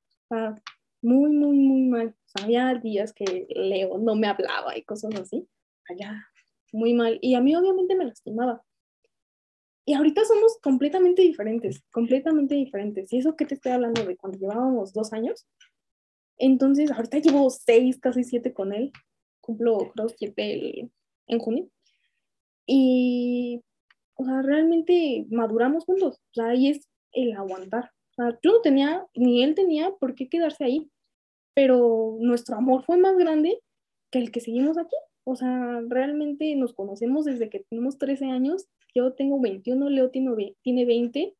muy, muy, muy mal. O sea, había días que Leo no me hablaba y cosas así, allá, muy mal. Y a mí obviamente me lastimaba. Y ahorita somos completamente diferentes, completamente diferentes. ¿Y eso que te estoy hablando de cuando llevábamos dos años? Entonces, ahorita llevo seis, casi siete con él. Cumplo, creo, siete en junio. Y, o sea, realmente maduramos juntos. O sea, ahí es el aguantar. yo no tenía, ni él tenía por qué quedarse ahí, pero nuestro amor fue más grande que el que seguimos aquí. O sea, realmente nos conocemos desde que tenemos 13 años. Yo tengo 21, Leo tiene 20.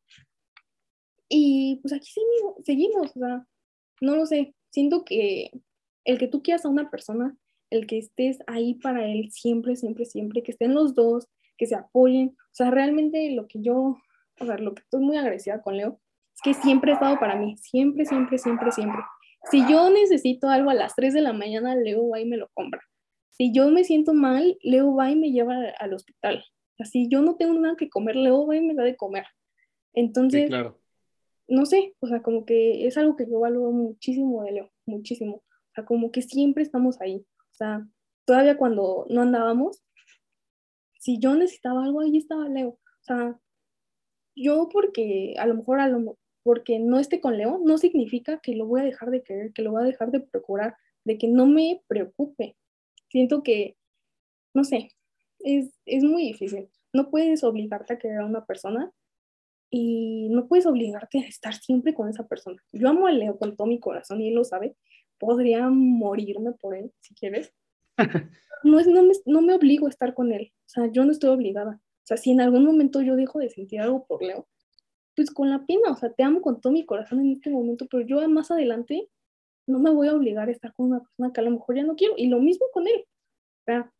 Y pues aquí seguimos, seguimos, o sea, no lo sé. Siento que el que tú quieras a una persona, el que estés ahí para él siempre, siempre, siempre, que estén los dos, que se apoyen. O sea, realmente lo que yo, o sea, lo que estoy muy agradecida con Leo es que siempre ha estado para mí, siempre, siempre, siempre, siempre. Si yo necesito algo a las 3 de la mañana, Leo va y me lo compra. Si yo me siento mal, Leo va y me lleva al hospital. Así yo no tengo nada que comer, Leo va y me da de comer. Entonces, claro. no sé, o sea, como que es algo que yo valoro muchísimo de Leo, muchísimo. O sea, como que siempre estamos ahí. O sea, todavía cuando no andábamos, si yo necesitaba algo, ahí estaba Leo. O sea, yo porque a lo mejor a lo, porque no esté con Leo, no significa que lo voy a dejar de querer, que lo voy a dejar de procurar, de que no me preocupe. Siento que, no sé, es, es muy difícil. No puedes obligarte a querer a una persona y no puedes obligarte a estar siempre con esa persona. Yo amo a Leo con todo mi corazón y él lo sabe. Podría morirme por él, si quieres. No, es, no, me, no me obligo a estar con él. O sea, yo no estoy obligada. O sea, si en algún momento yo dejo de sentir algo por Leo, pues con la pena, o sea, te amo con todo mi corazón en este momento, pero yo más adelante no me voy a obligar a estar con una persona que a lo mejor ya no quiero, y lo mismo con él. O sea,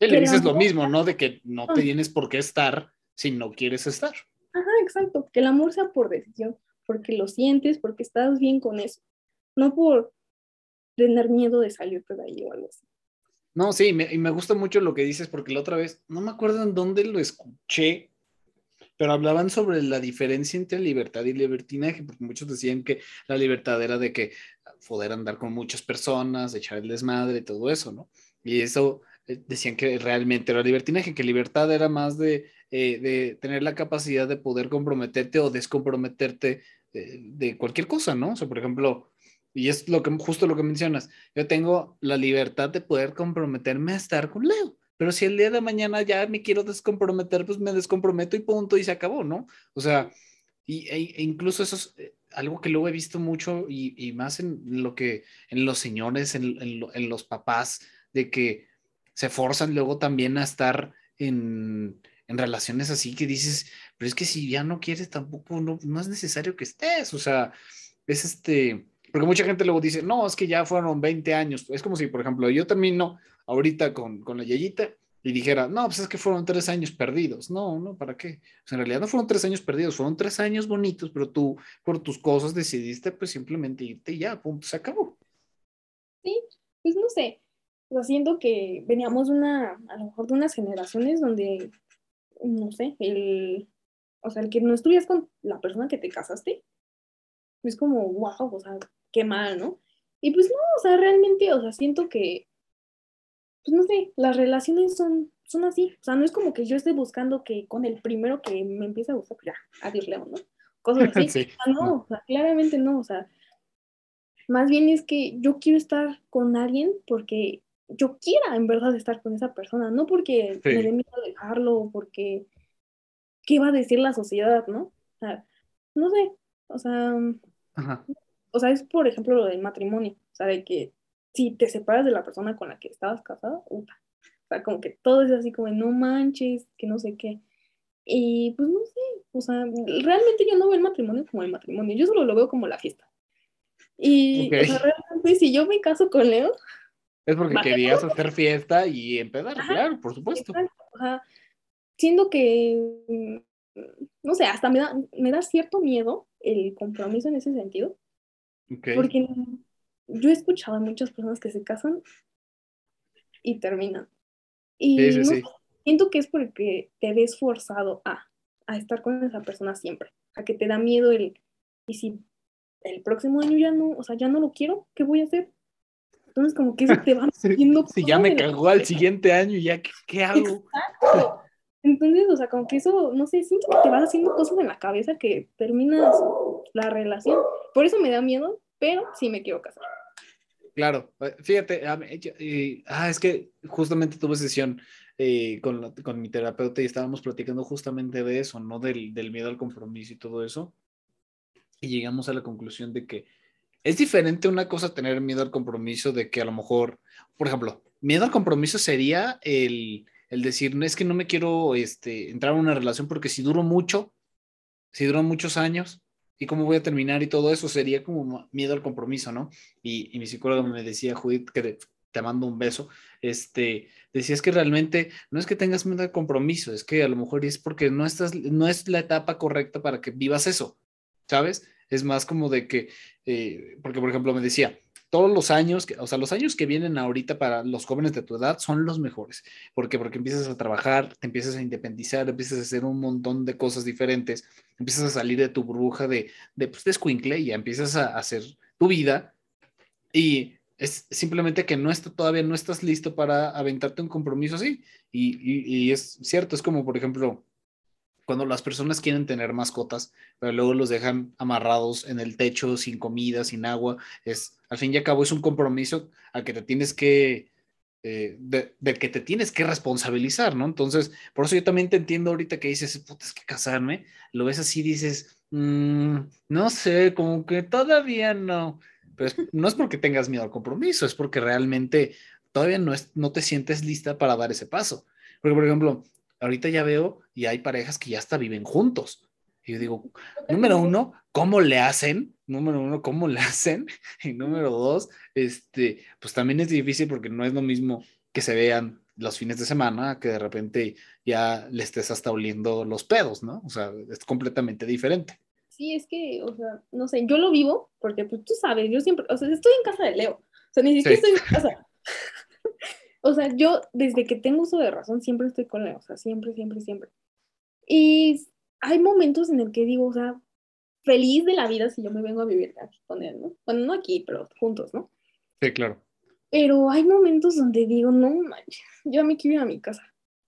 le dices lo mismo, ¿no? De que no te tienes por qué estar si no quieres estar. Ajá, exacto, que el amor sea por decisión, porque lo sientes, porque estás bien con eso, no por tener miedo de salirte de ahí o algo así. No, sí, y me gusta mucho lo que dices porque la otra vez, no me acuerdo en dónde lo escuché, pero hablaban sobre la diferencia entre libertad y libertinaje, porque muchos decían que la libertad era de que poder andar con muchas personas, echar el desmadre todo eso, ¿no? Y eso eh, decían que realmente era libertinaje, que libertad era más de, eh, de tener la capacidad de poder comprometerte o descomprometerte eh, de cualquier cosa, ¿no? O sea, por ejemplo, y es lo que, justo lo que mencionas, yo tengo la libertad de poder comprometerme a estar con Leo pero si el día de mañana ya me quiero descomprometer, pues me descomprometo y punto y se acabó, ¿no? O sea, y, e, e incluso eso es eh, algo que luego he visto mucho y, y más en lo que, en los señores, en, en, los papás, de que se forzan luego también a estar en, en, relaciones así que dices, pero es que si ya no quieres tampoco, no, no es necesario que estés, o sea, es este, porque mucha gente luego dice, no, es que ya fueron 20 años, es como si, por ejemplo, yo termino ahorita con, con la Yayita y dijera, no, pues es que fueron tres años perdidos. No, no, ¿para qué? en realidad no fueron tres años perdidos, fueron tres años bonitos, pero tú por tus cosas decidiste pues simplemente irte y ya, punto, se acabó. Sí, pues no sé, o sea, siento que veníamos una, a lo mejor de unas generaciones donde, no sé, el, o sea, el que no estuvieras con la persona que te casaste, es como, wow, o sea, qué mal, ¿no? Y pues no, o sea, realmente, o sea, siento que pues no sé, las relaciones son, son así. O sea, no es como que yo esté buscando que con el primero que me empiece a gustar, pues ya, adiós León, ¿no? Cosas así. no, o sea, claramente no, o sea, más bien es que yo quiero estar con alguien porque yo quiera en verdad estar con esa persona, no porque me dé miedo dejarlo o porque qué va a decir la sociedad, ¿no? O sea, no sé, o sea, o sea, es por ejemplo lo del matrimonio, o sea, de que si te separas de la persona con la que estabas casada, O sea, como que todo es así como, no manches, que no sé qué. Y pues no sé, o sea, realmente yo no veo el matrimonio como el matrimonio, yo solo lo veo como la fiesta. Y o sea, realmente si yo me caso con Leo... Es porque querías hacer fiesta y empezar, claro, por supuesto. O sea, siendo que, no sé, hasta me da, me da cierto miedo el compromiso en ese sentido. Porque yo he escuchado a muchas personas que se casan y terminan. Y siento que es porque te ves forzado a, a estar con esa persona siempre, a que te da miedo el, y si el próximo año ya no, o sea, ya no lo quiero, ¿qué voy a hacer? Entonces como que eso te va haciendo... si ya me cagó al siguiente año, ya, ¿qué, qué hago? Entonces, o sea, como que eso, no sé, siento que te vas haciendo cosas en la cabeza que terminas la relación. Por eso me da miedo, pero sí me quiero casar. Claro, eh, fíjate, ah, es que justamente tuve sesión eh, con, con, mi terapeuta y estábamos platicando justamente de eso, ¿no? Del, del, miedo al compromiso y todo eso. y llegamos a la conclusión de que es diferente una cosa tener miedo al compromiso de que a lo mejor, por ejemplo, miedo al compromiso sería el, el decir, no es que no me quiero este, entrar en una relación porque si duro mucho, si duro muchos años, y cómo voy a terminar y todo eso sería como miedo al compromiso, ¿no? Y, y mi psicólogo me decía, Judith, que te, mando un beso, este, decía, es que realmente no es que tengas miedo al compromiso, es que a lo mejor es porque no, estás, no es la etapa correcta para que vivas eso, ¿sabes? Es más como de que, eh, porque por ejemplo me decía, todos los años, o sea, los años que vienen ahorita para los jóvenes de tu edad son los mejores. ¿Por qué? Porque empiezas a trabajar, te empiezas a independizar, empiezas a hacer un montón de cosas diferentes, empiezas a salir de tu burbuja de, de, pues, de escuincle y ya empiezas a, hacer tu vida y es simplemente que no está, todavía no estás listo para aventarte un compromiso así. Y, y es cierto, es como, por ejemplo, cuando las personas quieren tener mascotas, pero luego los dejan amarrados en el techo, sin comida, sin agua, es, al fin y al cabo, es un compromiso al que te tienes que, eh, de, que te tienes que responsabilizar, ¿no? Entonces, por eso yo también te entiendo ahorita que dices, puta, es que casarme, lo ves así, dices, mm, no sé, como que todavía no, pero no es porque tengas miedo al compromiso, es porque realmente todavía no, es, no te sientes lista para dar ese paso. Porque, por ejemplo, ahorita ya veo y hay parejas que ya hasta viven juntos. Y yo digo, número uno, ¿cómo le hacen? Número uno, ¿cómo le hacen? Y número dos, este, pues también es difícil porque no es lo mismo que se vean los fines de semana que de repente ya le estés hasta oliendo los pedos, ¿no? O sea, es completamente diferente. Sí, es que, o sea, no sé, yo lo vivo porque pues tú sabes, yo siempre, o sea, estoy en casa de Leo, o sea, ni siquiera estoy en casa. O sea, yo desde que tengo uso de razón siempre estoy con él, o sea, siempre, siempre, siempre. Y hay momentos en el que digo, o sea, feliz de la vida si yo me vengo a vivir aquí con él, ¿no? Bueno, no aquí, pero juntos, ¿no? Sí, claro. Pero hay momentos donde digo, no manches, yo me quiero ir a mi casa.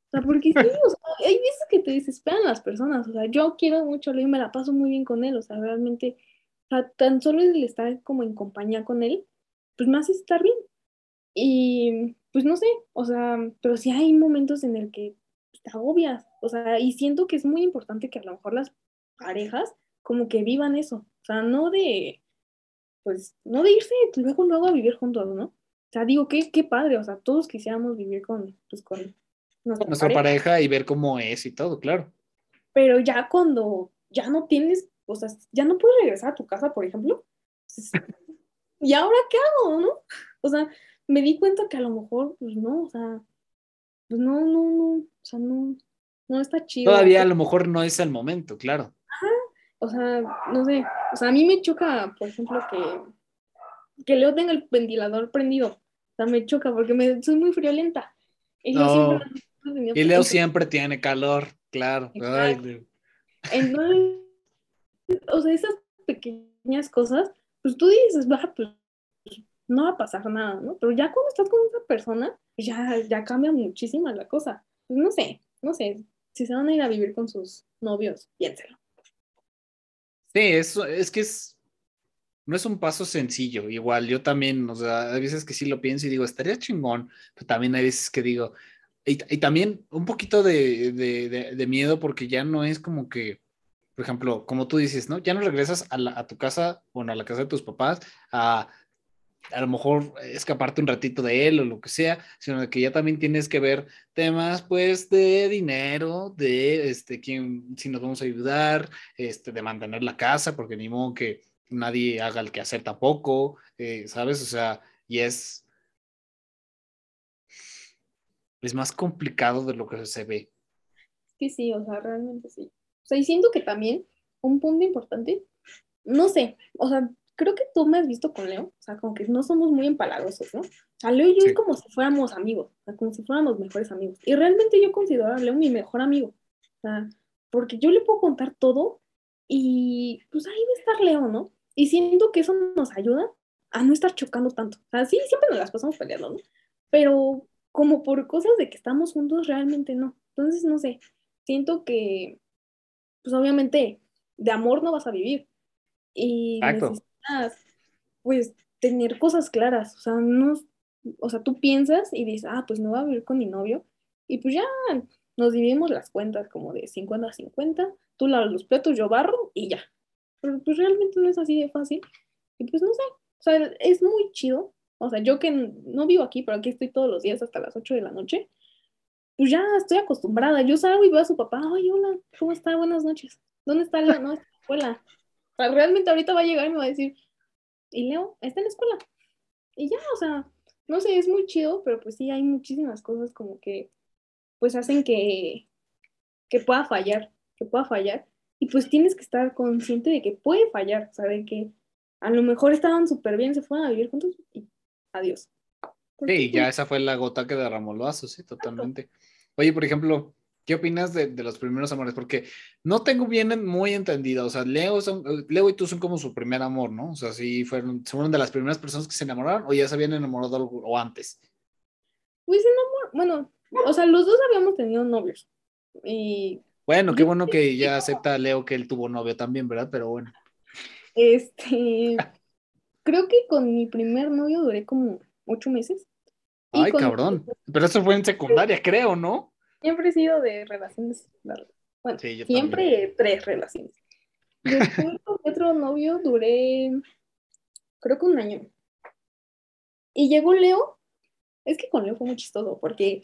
O sea, porque sí, o sea, hay veces que te desesperan las personas, o sea, yo quiero mucho a Leo y me la paso muy bien con él, o sea, realmente, o sea, tan solo el estar como en compañía con él, pues me hace estar bien. Y pues no sé, o sea, pero sí hay momentos en el que te agobias, o sea, y siento que es muy importante que a lo mejor las parejas como que vivan eso, o sea, no de, pues, no de irse luego, luego a vivir juntos, ¿no? O sea, digo, qué, qué padre, o sea, todos quisiéramos vivir con, pues, con nuestra, nuestra pareja. y ver cómo es y todo, claro. Pero ya cuando ya no tienes, o sea, ya no puedes regresar a tu casa, por ejemplo, pues, ¿y ahora qué hago, no? O sea, me di cuenta que a lo mejor, pues no, o sea, pues no, no, no, o sea, no, no está chido. Todavía a lo mejor no es el momento, claro. Ajá, o sea, no sé, o sea, a mí me choca, por ejemplo, que, que Leo tenga el ventilador prendido, o sea, me choca porque me, soy muy friolenta. Y, no. y Leo siempre tiene calor, claro. Ay, Entonces, o sea, esas pequeñas cosas, pues tú dices, va, pues no va a pasar nada, ¿no? Pero ya cuando estás con esa persona, ya, ya cambia muchísimo la cosa. Pues no sé, no sé, si se van a ir a vivir con sus novios, piénselo. Sí, eso es que es, no es un paso sencillo, igual yo también, o sea, hay veces que sí lo pienso y digo, estaría chingón, pero también hay veces que digo, y, también un poquito de, de, de, miedo porque ya no es como que, por ejemplo, como tú dices, ¿no? Ya no regresas a, la, a tu casa, bueno, a la casa de tus papás, a a lo mejor escaparte un ratito de él o lo que sea, sino que ya también tienes que ver temas pues de dinero, de este, quién, si nos vamos a ayudar, este, de mantener la casa, porque ni modo que nadie haga el que hacer tampoco, eh, ¿sabes? O sea, y es, es más complicado de lo que se ve. Sí, sí, o sea, realmente sí. O sea, y siento que también un punto importante, no sé, o sea, creo que tú me has visto con Leo, o sea, como que no somos muy empalagosos, ¿no? O sea, Leo y yo es como si fuéramos amigos, o sea, como si fuéramos mejores amigos. Y realmente yo considero a Leo mi mejor amigo, o sea, porque yo le puedo contar todo y pues ahí va a estar Leo, ¿no? Y siento que eso nos ayuda a no estar chocando tanto. O sea, sí, siempre nos las pasamos peleando, ¿no? Pero como por cosas de que estamos juntos, realmente no. Entonces, no sé, siento que, pues obviamente, de amor no vas a vivir. Y pues, tener cosas claras, o sea, no, o sea, tú piensas y dices, ah, pues no va a vivir con mi novio, y pues ya nos dividimos las cuentas como de 50 a 50, tú lavas los platos, yo barro y ya. pero pues realmente no es así de fácil. Y pues no sé, o sea, es muy chido. O sea, yo que no vivo aquí, pero aquí estoy todos los días hasta las 8 de la noche, pues ya estoy acostumbrada. Yo salgo y veo a su papá, ay, hola, ¿cómo está? Buenas noches. ¿Dónde está Leo? No, está la escuela. Realmente ahorita va a llegar y me va a decir, ¿y Leo? Está en la escuela. Y ya, o sea, no sé, es muy chido, pero pues sí, hay muchísimas cosas como que, pues hacen que, que pueda fallar, que pueda fallar. Y pues tienes que estar consciente de que puede fallar, o sea, de que a lo mejor estaban súper bien, se fueron a vivir juntos y adiós. Sí, ya esa fue la gota que derramó el vaso, sí, totalmente. Oye, por ejemplo, ¿qué opinas de, los primeros amores? Porque no tengo bien muy entendido, o sea, Leo, Leo y tú son como su primer amor, ¿no? O sea, sí fueron, fueron de las primeras personas que se enamoraron o ya se habían enamorado o antes. Pues enamor, bueno, o sea, los dos habíamos tenido novios. Y bueno, qué bueno que ya acepta Leo que él tuvo novio también, ¿verdad? Pero bueno. Este, creo que con mi primer novio duré como ocho meses. Ay, cabrón. Pero eso fue en secundaria, creo, ¿no? Siempre he sido de relaciones largas. Bueno, siempre tres relaciones. Después con otro novio duré, creo que un año. Y llegó Leo. Es que con Leo fue muy chistoso porque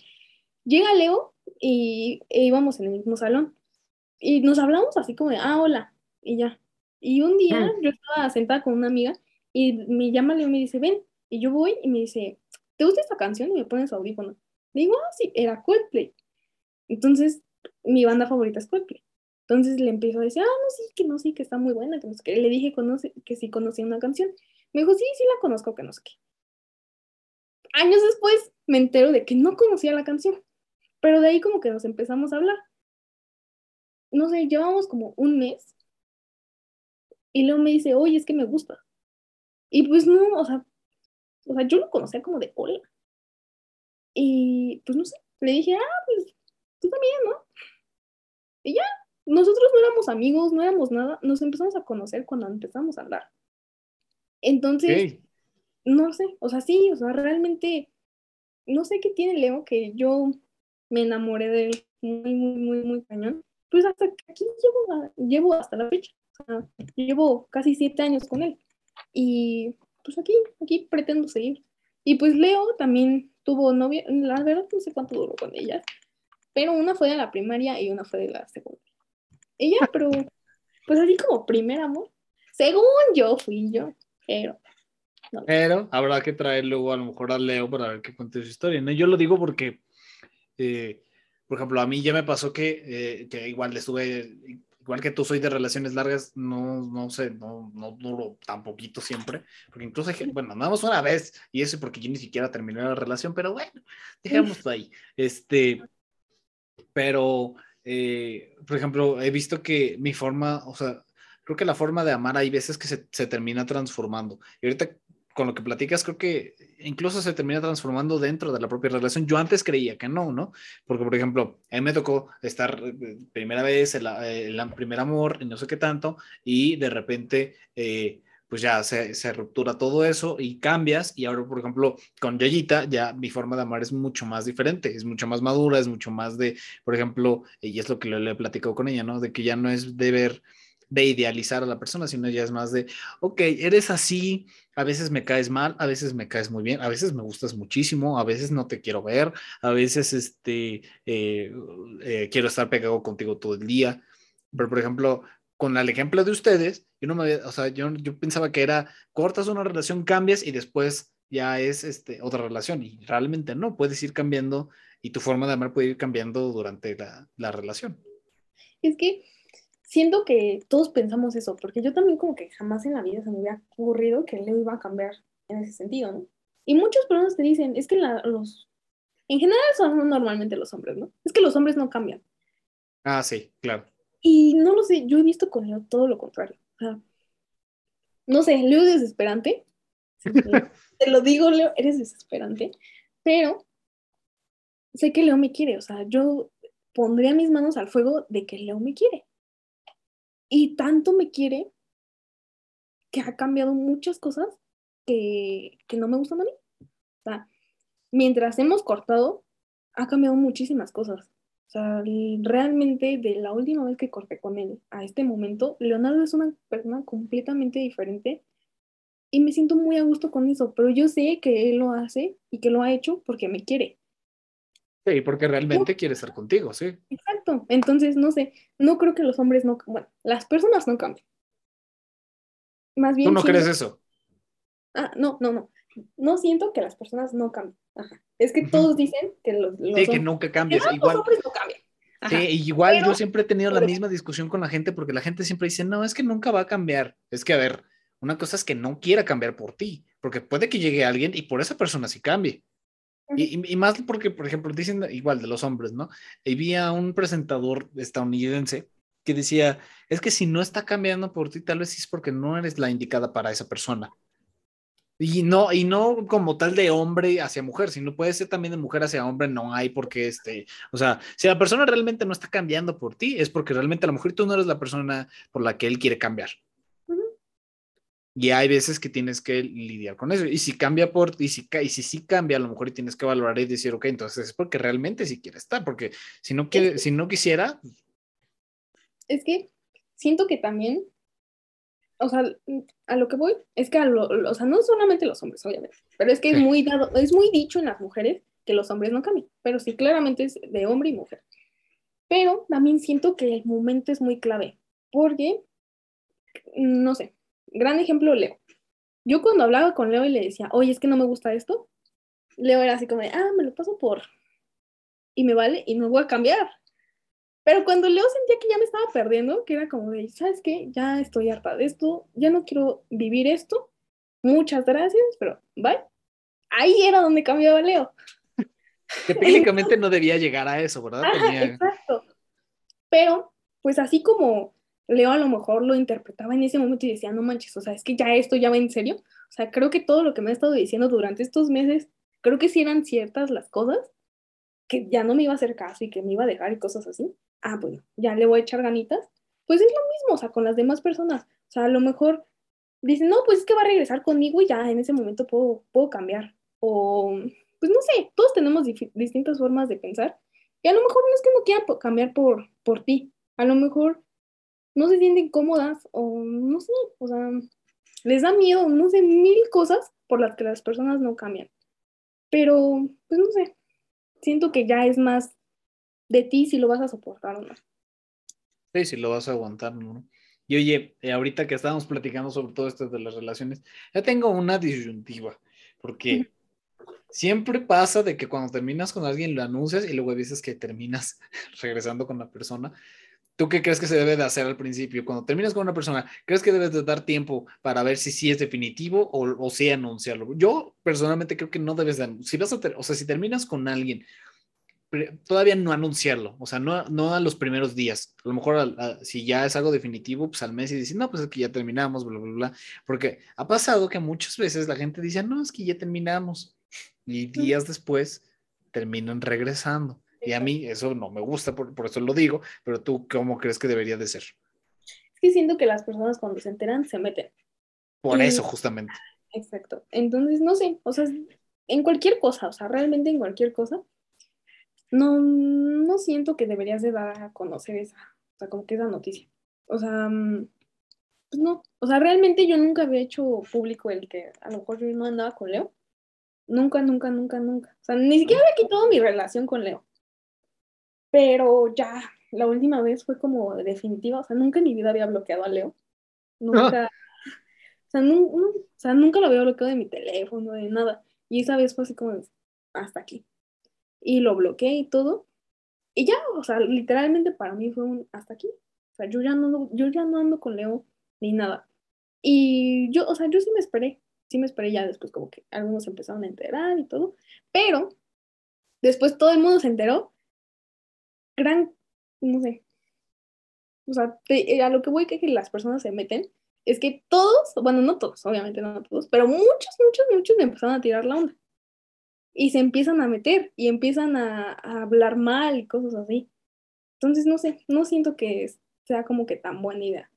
llega Leo y e íbamos en el mismo salón. Y nos hablamos así como de, ah, hola, y ya. Y un día mm. yo estaba sentada con una amiga y me llama Leo y me dice, ven. Y yo voy y me dice, ¿te gusta esta canción? Y me pone su audífono. Le digo, ah, sí, era Coldplay. Entonces, mi banda favorita es Coldplay. Entonces le empiezo a decir, ah, no, sí, que no, sí, que está muy buena, que no sé qué. Le dije conoce, que sí conocía una canción. Me dijo, sí, sí la conozco, que no sé qué. Años después me entero de que no conocía la canción. Pero de ahí como que nos empezamos a hablar. No sé, llevamos como un mes. Y luego me dice, oye, es que me gusta. Y pues no, o sea, o sea, yo lo conocía como de hola. Y pues no sé, le dije, ah, pues tú también, ¿no? Y ya, nosotros no éramos amigos, no éramos nada, nos empezamos a conocer cuando empezamos a andar. Entonces, no sé, o sea, sí, o sea, realmente, no sé qué tiene Leo que yo me enamoré de él muy, muy, muy, muy cañón. Pues hasta aquí llevo, llevo hasta la fecha. O sea, llevo casi siete años con él. Y pues aquí, aquí pretendo seguir. Y pues Leo también tuvo novia, la verdad no sé cuánto duró con ella, pero una fue de la primaria y una fue de la secundaria. Ella, pero pues así como primer amor, según yo fui yo, pero... Pero habrá que traer luego a lo mejor a Leo para ver qué cuente su historia. ¿no? Yo lo digo porque eh, por ejemplo, a mí ya me pasó que, eh, que igual estuve, igual que tú soy de relaciones largas, no, no sé, no, no duro tan poquito siempre, porque incluso, bueno, andamos una vez y eso porque yo ni siquiera terminé la relación, pero bueno, dejémoslo ahí. Este, pero, eh, por ejemplo, he visto que mi forma, o sea, creo que la forma de amar hay veces que se, se termina transformando. Y ahorita con lo que platicas, creo que incluso se termina transformando dentro de la propia relación. Yo antes creía que no, ¿no? Porque, por ejemplo, a mí me tocó estar eh, primera vez, el, el primer amor, y no sé qué tanto, y de repente, eh, pues ya se, se, ruptura todo eso y cambias. Y ahora, por ejemplo, con Yayita, ya mi forma de amar es mucho más diferente, es mucho más madura, es mucho más de, por ejemplo, y es lo que le, le he platicado con ella, ¿no? De que ya no es de ver de idealizar a la persona, sino ya es más de, ok, eres así, a veces me caes mal, a veces me caes muy bien, a veces me gustas muchísimo, a veces no te quiero ver, a veces este, eh, eh, quiero estar pegado contigo todo el día. Pero, por ejemplo, con el ejemplo de ustedes, yo no me, o sea, yo, yo pensaba que era cortas una relación, cambias y después ya es este, otra relación y realmente no, puedes ir cambiando y tu forma de amar puede ir cambiando durante la, la relación. Es que siento que todos pensamos eso, porque yo también como que jamás en la vida se me había ocurrido que Leo iba a cambiar en ese sentido, ¿no? Y muchas personas te dicen, es que los, en general son normalmente los hombres, ¿no? Es que los hombres no cambian. Ah, sí, claro. Y no lo sé, yo he visto con Leo todo lo contrario. Sea, no sé, Leo es desesperante. te lo digo, Leo, eres desesperante. Pero sé que Leo me quiere, o sea, yo pondría mis manos al fuego de que Leo me quiere. Y tanto me quiere que ha cambiado muchas cosas que, no me gustan a mí. O sea, mientras hemos cortado, ha cambiado muchísimas cosas. O sea, realmente de la última vez que corté con él a este momento, Leonardo es una persona completamente diferente y me siento muy a gusto con eso, pero yo sé que él lo hace y que lo ha hecho porque me quiere. Sí, porque realmente quiere estar contigo, sí. Exacto. Entonces, no sé, no creo que los hombres no, bueno, las personas no cambien. Más bien. ¿Tú no crees eso? Ah, no, no, no. No siento que las personas no cambien. Ajá. Es que todos dicen que los, sí, que nunca cambian. igual, los hombres no cambian. Sí, igual yo siempre he tenido la misma discusión con la gente porque la gente siempre dice, no, es que nunca va a cambiar. Es que, a ver, una cosa es que no quiera cambiar por ti, porque puede que llegue alguien y por esa persona sí cambie. Y, más porque, por ejemplo, dicen igual de los hombres, ¿no? Había un presentador estadounidense que decía, es que si no está cambiando por ti, tal vez es porque no eres la indicada para esa persona. Y no, y no como tal de hombre hacia mujer, sino puede ser también de mujer hacia hombre, no hay porque este, o sea, si la persona realmente no está cambiando por ti, es porque realmente a lo mejor tú no eres la persona por la que él quiere cambiar. Y hay veces que tienes que lidiar con eso. Y si cambia por, y si, y si sí cambia, a lo mejor tienes que valorar y decir, ok, entonces es porque realmente sí quiere estar, porque si no, quiere, si no quisiera. Es que siento que también, o sea, a lo que voy, es que, a lo, o sea, no solamente los hombres, obviamente, pero es que es muy dado, es muy dicho en las mujeres que los hombres no cambian, pero sí, claramente es de hombre y mujer. Pero también siento que el momento es muy clave, porque, no sé, gran ejemplo, Leo. Yo cuando hablaba con Leo y le decía, oye, es que no me gusta esto, Leo era así como de, ah, me lo paso por. Y me vale y no voy a cambiar. Pero cuando Leo sentía que ya me estaba perdiendo, que era como de, ¿sabes qué? Ya estoy harta de esto, ya no quiero vivir esto. Muchas gracias, pero bye. Ahí era donde cambiaba Leo. Que técnicamente no debía llegar a eso, ¿verdad? Exacto. Pero, pues así como Leo a lo mejor lo interpretaba en ese momento y decía, no manches, o sea, es que ya esto ya va en serio. O sea, creo que todo lo que me ha estado diciendo durante estos meses, creo que sí eran ciertas las cosas, que ya no me iba a hacer caso y que me iba a dejar y cosas así. Ah, bueno, ya le voy a echar ganitas. Pues es lo mismo, o sea, con las demás personas. O sea, a lo mejor dicen, no, pues es que va a regresar conmigo y ya en ese momento puedo, puedo cambiar. O, pues no sé, todos tenemos distintas formas de pensar. Y a lo mejor no es que no quiera cambiar por, por ti. A lo mejor no se sienten cómodas o no sé, o sea, les da miedo, no sé, mil cosas por las que las personas no cambian. Pero, pues no sé, siento que ya es más de ti si lo vas a soportar o no. Sí, si lo vas a aguantar, ¿no? Y oye, eh, ahorita que estábamos platicando sobre todo esto de las relaciones, ya tengo una disyuntiva, porque siempre pasa de que cuando terminas con alguien lo anuncias y luego dices que terminas regresando con la persona, ¿Tú qué crees que se debe de hacer al principio? Cuando terminas con una persona, ¿crees que debes de dar tiempo para ver si sí es definitivo o, o si anunciarlo? Yo personalmente creo que no debes de, si vas a, o sea, si terminas con alguien, todavía no anunciarlo, o sea, no, no a los primeros días. A lo mejor si ya es algo definitivo, pues al mes y decir, no, pues es que ya terminamos, bla, bla, bla. Porque ha pasado que muchas veces la gente dice, no, es que ya terminamos. Y días después terminan regresando. Y a mí eso no me gusta, por, eso lo digo, pero tú, ¿cómo crees que debería de ser? Es que siento que las personas cuando se enteran se meten. Por eso, justamente. Exacto. Entonces, no sé, o sea, en cualquier cosa, o sea, realmente en cualquier cosa, no, no siento que deberías de dar a conocer esa, o sea, como que esa noticia. O sea, mm, pues no, o sea, realmente yo nunca había hecho público el que a lo mejor yo no andaba con Leo. Nunca, nunca, nunca, nunca. O sea, ni siquiera había quitado mi relación con Leo. Pero ya, la última vez fue como definitiva, o sea, nunca en mi vida había bloqueado a Leo. Nunca, o, sea, o sea, nunca lo había bloqueado de mi teléfono, de nada. Y esa vez fue así como, hasta aquí. Y lo bloqueé y todo. Y ya, o sea, literalmente para mí fue un hasta aquí. O sea, yo ya no, yo ya no ando con Leo ni nada. Y yo, o sea, yo sí me esperé, sí me esperé ya después como que algunos empezaron a enterar y todo, pero después todo el mundo se enteró gran, no sé, o sea, eh, a lo que voy que, que las personas se meten es que todos, bueno, no todos, obviamente no todos, pero muchos, muchos, muchos me empezaron a tirar la onda. Y se empiezan a meter y empiezan a, hablar mal y cosas así. Entonces, no sé, no siento que sea como que tan buena idea.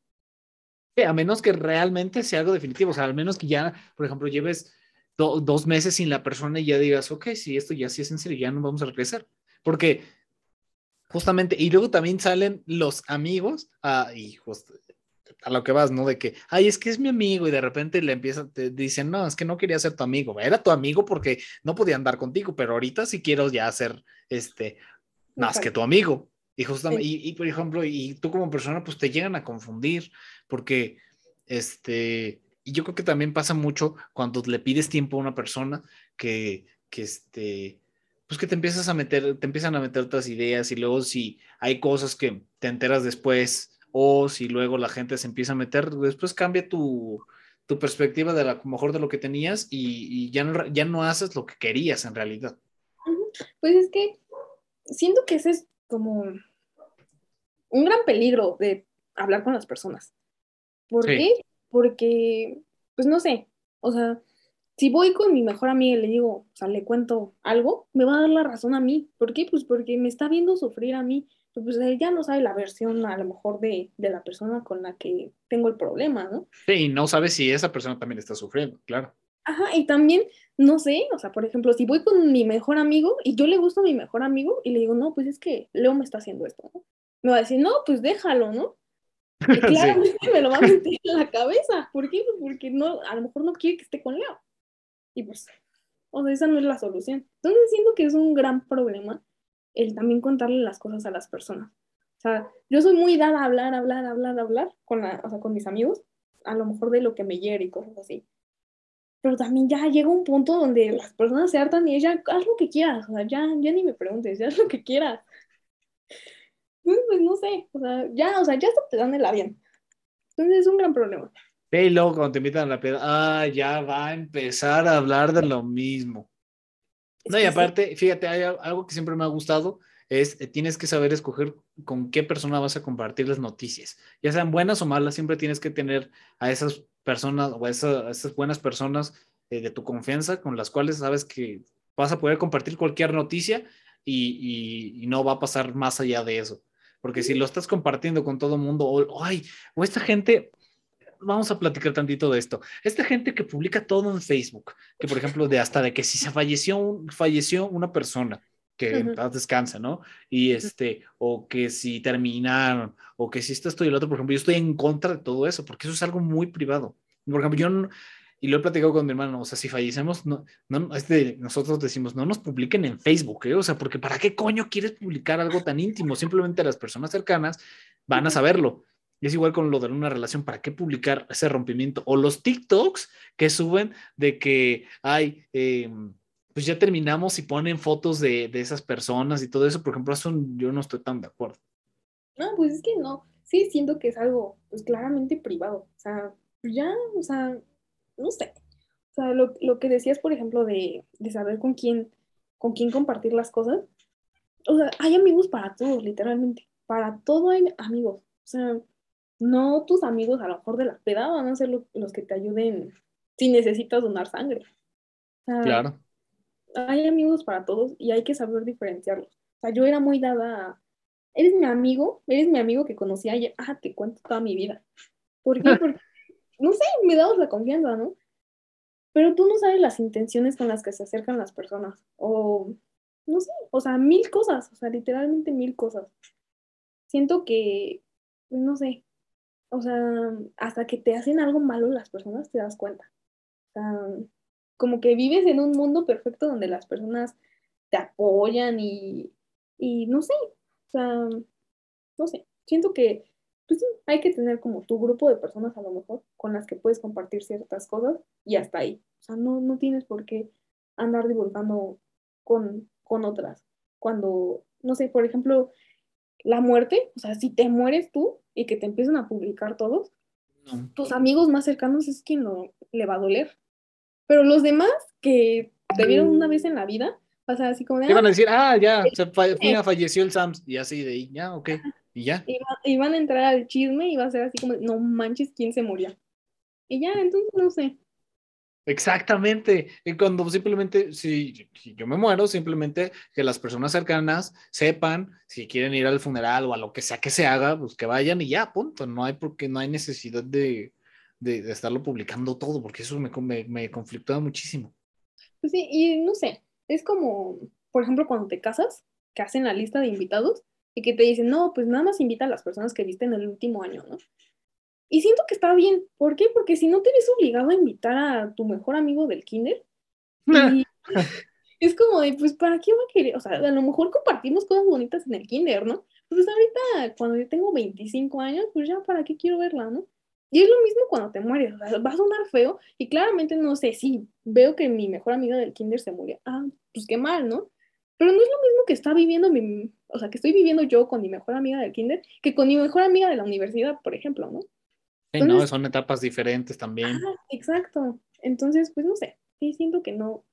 a menos que realmente sea algo definitivo, o sea, al menos que ya, por ejemplo, lleves dos meses sin la persona y ya digas, ok, si esto ya sí es en serio, ya no vamos a regresar. Porque Justamente, y luego también salen los amigos, ah, y a lo que vas, ¿no? De que, ay, es que es mi amigo, y de repente le empiezan, te dicen, no, es que no quería ser tu amigo, era tu amigo porque no podía andar contigo, pero ahorita sí quiero ya ser, este, más que tu amigo. Y justamente, y, por ejemplo, y tú como persona, pues te llegan a confundir, porque, este, y yo creo que también pasa mucho cuando le pides tiempo a una persona que, que este, pues que te empiezas a meter, te empiezan a meter otras ideas y luego si hay cosas que te enteras después o si luego la gente se empieza a meter, después cambia tu, tu perspectiva de lo mejor de lo que tenías y, ya, no, ya no haces lo que querías en realidad. Pues es que siento que ese es como un gran peligro de hablar con las personas. ¿Por qué? Porque, pues no sé, o sea, si voy con mi mejor amiga y le digo, o sea, le cuento algo, me va a dar la razón a mí. ¿Por qué? Pues porque me está viendo sufrir a mí. Pues ella no sabe la versión a lo mejor de, de la persona con la que tengo el problema, ¿no? Sí, y no sabe si esa persona también está sufriendo, claro. Ajá, y también, no sé, o sea, por ejemplo, si voy con mi mejor amigo y yo le gusto a mi mejor amigo y le digo, no, pues es que Leo me está haciendo esto, ¿no? Me va a decir, no, pues déjalo, ¿no? Y claramente me lo va a meter en la cabeza. ¿Por qué? Pues porque no, a lo mejor no quiere que esté con Leo. Y pues, o sea, esa no es la solución. Entonces siento que es un gran problema el también contarle las cosas a las personas. O sea, yo soy muy dada a hablar, hablar, hablar, hablar con, la, o sea, con mis amigos, a lo mejor de lo que me hiere y cosas así. Pero también ya llega un punto donde las personas se hartan y ella, haz lo que quieras, o sea, ya, ya ni me preguntes, ya haz lo que quieras. Pues, pues no sé, o sea, ya, o sea, ya te dan el avión. Entonces es un gran problema. Y luego cuando te invitan a la peda, ah, ya va a empezar a hablar de lo mismo. No, y aparte, fíjate, hay algo que siempre me ha gustado, es eh, tienes que saber escoger con qué persona vas a compartir las noticias. Ya sean buenas o malas, siempre tienes que tener a esas personas o a, esas, buenas personas eh, de tu confianza con las cuales sabes que vas a poder compartir cualquier noticia y, y, no va a pasar más allá de eso. Porque si lo estás compartiendo con todo el mundo, o, ay, o esta gente, vamos a platicar tantito de esto. Esta gente que publica todo en Facebook, que por ejemplo, de hasta de que si se falleció, falleció una persona, que descansa, ¿no? Y este, o que si terminaron, o que si esto, esto y el otro, por ejemplo, yo estoy en contra de todo eso, porque eso es algo muy privado. Por ejemplo, yo no, y lo he platicado con mi hermano, o sea, si fallecemos, no, no, este, nosotros decimos, no nos publiquen en Facebook, ¿eh? o sea, porque ¿para qué coño quieres publicar algo tan íntimo? Simplemente las personas cercanas van a saberlo. Y es igual con lo de una relación, ¿para qué publicar ese rompimiento? O los TikToks que suben de que hay, em, pues ya terminamos y ponen fotos de, de, esas personas y todo eso, por ejemplo, eso yo no estoy tan de acuerdo. No, pues es que no, sí siento que es algo, pues claramente privado, o sea, pues ya, o sea, no sé, o sea, lo, lo que decías, por ejemplo, de, de saber con quién, con quién compartir las cosas, o sea, hay amigos para todos, literalmente, para todo hay amigos, o sea, no tus amigos a lo mejor de la peda van a ser los que te ayuden si necesitas donar sangre. claro. Hay amigos para todos y hay que saber diferenciarlos. O sea, yo era muy dada a, eres mi amigo, eres mi amigo que conocí ayer, ah, te cuento toda mi vida. ¿Por qué? Porque, no sé, me dabas la confianza, ¿no? Pero tú no sabes las intenciones con las que se acercan las personas. O, no sé, o sea, mil cosas, o sea, literalmente mil cosas. Siento que, no sé, o sea, hasta que te hacen algo malo las personas te das cuenta. O sea, como que vives en un mundo perfecto donde las personas te apoyan y, y no sé, o sea, no sé, siento que pues hay que tener como tu grupo de personas a lo mejor con las que puedes compartir ciertas cosas y hasta ahí. O sea, no, no tienes por qué andar divulgando con, con otras. Cuando, no sé, por ejemplo, la muerte, o sea, si te mueres tú, y que te empiezan a publicar todos, tus amigos más cercanos es quien no le va a doler. Pero los demás que te vieron una vez en la vida, o sea, así como de... Iban a ah, decir, ah, ya, se falleció el Sams, y así de ahí, ya, ok, y ya. Y, van a entrar al chisme y va a ser así como, no manches, ¿quién se murió? Y ya, entonces, no sé. Exactamente. Y cuando simplemente, si, yo me muero, simplemente que las personas cercanas sepan si quieren ir al funeral o a lo que sea que se haga, pues que vayan y ya, punto. No hay porque no hay necesidad de, de, estarlo publicando todo, porque eso me, me, me conflictúa muchísimo. Pues sí, y no sé, es como, por ejemplo, cuando te casas, que hacen la lista de invitados y que te dicen, no, pues nada más invita a las personas que viste en el último año, ¿no? Y siento que está bien. ¿Por qué? Porque si no te ves obligado a invitar a tu mejor amigo del kinder, es como de, pues, ¿para qué va a querer? O sea, a lo mejor compartimos cosas bonitas en el kinder, ¿no? Pues ahorita, cuando yo tengo 25 años, pues ya, ¿para qué quiero verla, no? Y es lo mismo cuando te mueres, o sea, va a sonar feo y claramente no sé, si veo que mi mejor amiga del kinder se murió, ah, pues qué mal, ¿no? Pero no es lo mismo que está viviendo mi, o sea, que estoy viviendo yo con mi mejor amiga del kinder que con mi mejor amiga de la universidad, por ejemplo, ¿no? Sí, no, son etapas diferentes también. exacto. Entonces, pues no sé, sí siento que no,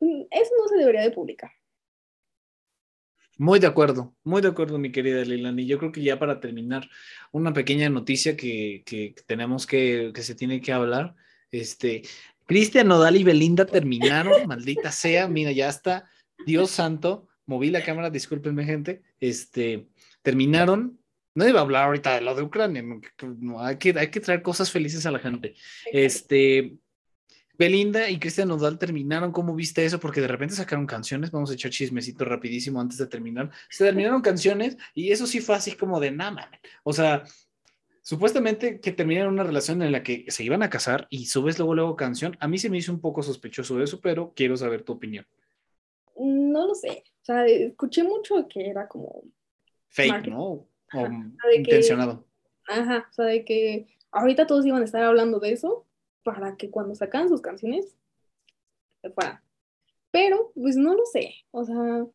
eso no se debería de publicar. Muy de acuerdo, muy de acuerdo, mi querida Leilani. Yo creo que ya para terminar, una pequeña noticia que, que tenemos que, que se tiene que hablar. Este, Cristian Nodal y Belinda terminaron, maldita sea, mira, ya está, Dios santo, moví la cámara, discúlpenme, gente. Este, terminaron. No iba a hablar ahorita de lo de Ucrania, no, hay, que, hay que traer cosas felices a la gente. Este, Belinda y Cristian Nodal terminaron. ¿Cómo viste eso? Porque de repente sacaron canciones. Vamos a echar chismecito rapidísimo antes de terminar. Se terminaron canciones y eso sí fue así como de nada, O sea, supuestamente que terminaron una relación en la que se iban a casar y subes luego, luego canción. A mí se me hizo un poco sospechoso eso, pero quiero saber tu opinión. No lo sé. O sea, escuché mucho que era como. Fake, ¿no? O intencionado. ajá, o sea, de que ahorita todos iban a estar hablando de eso para que cuando sacan sus canciones se fueran. Pero, pues no lo sé, o sea,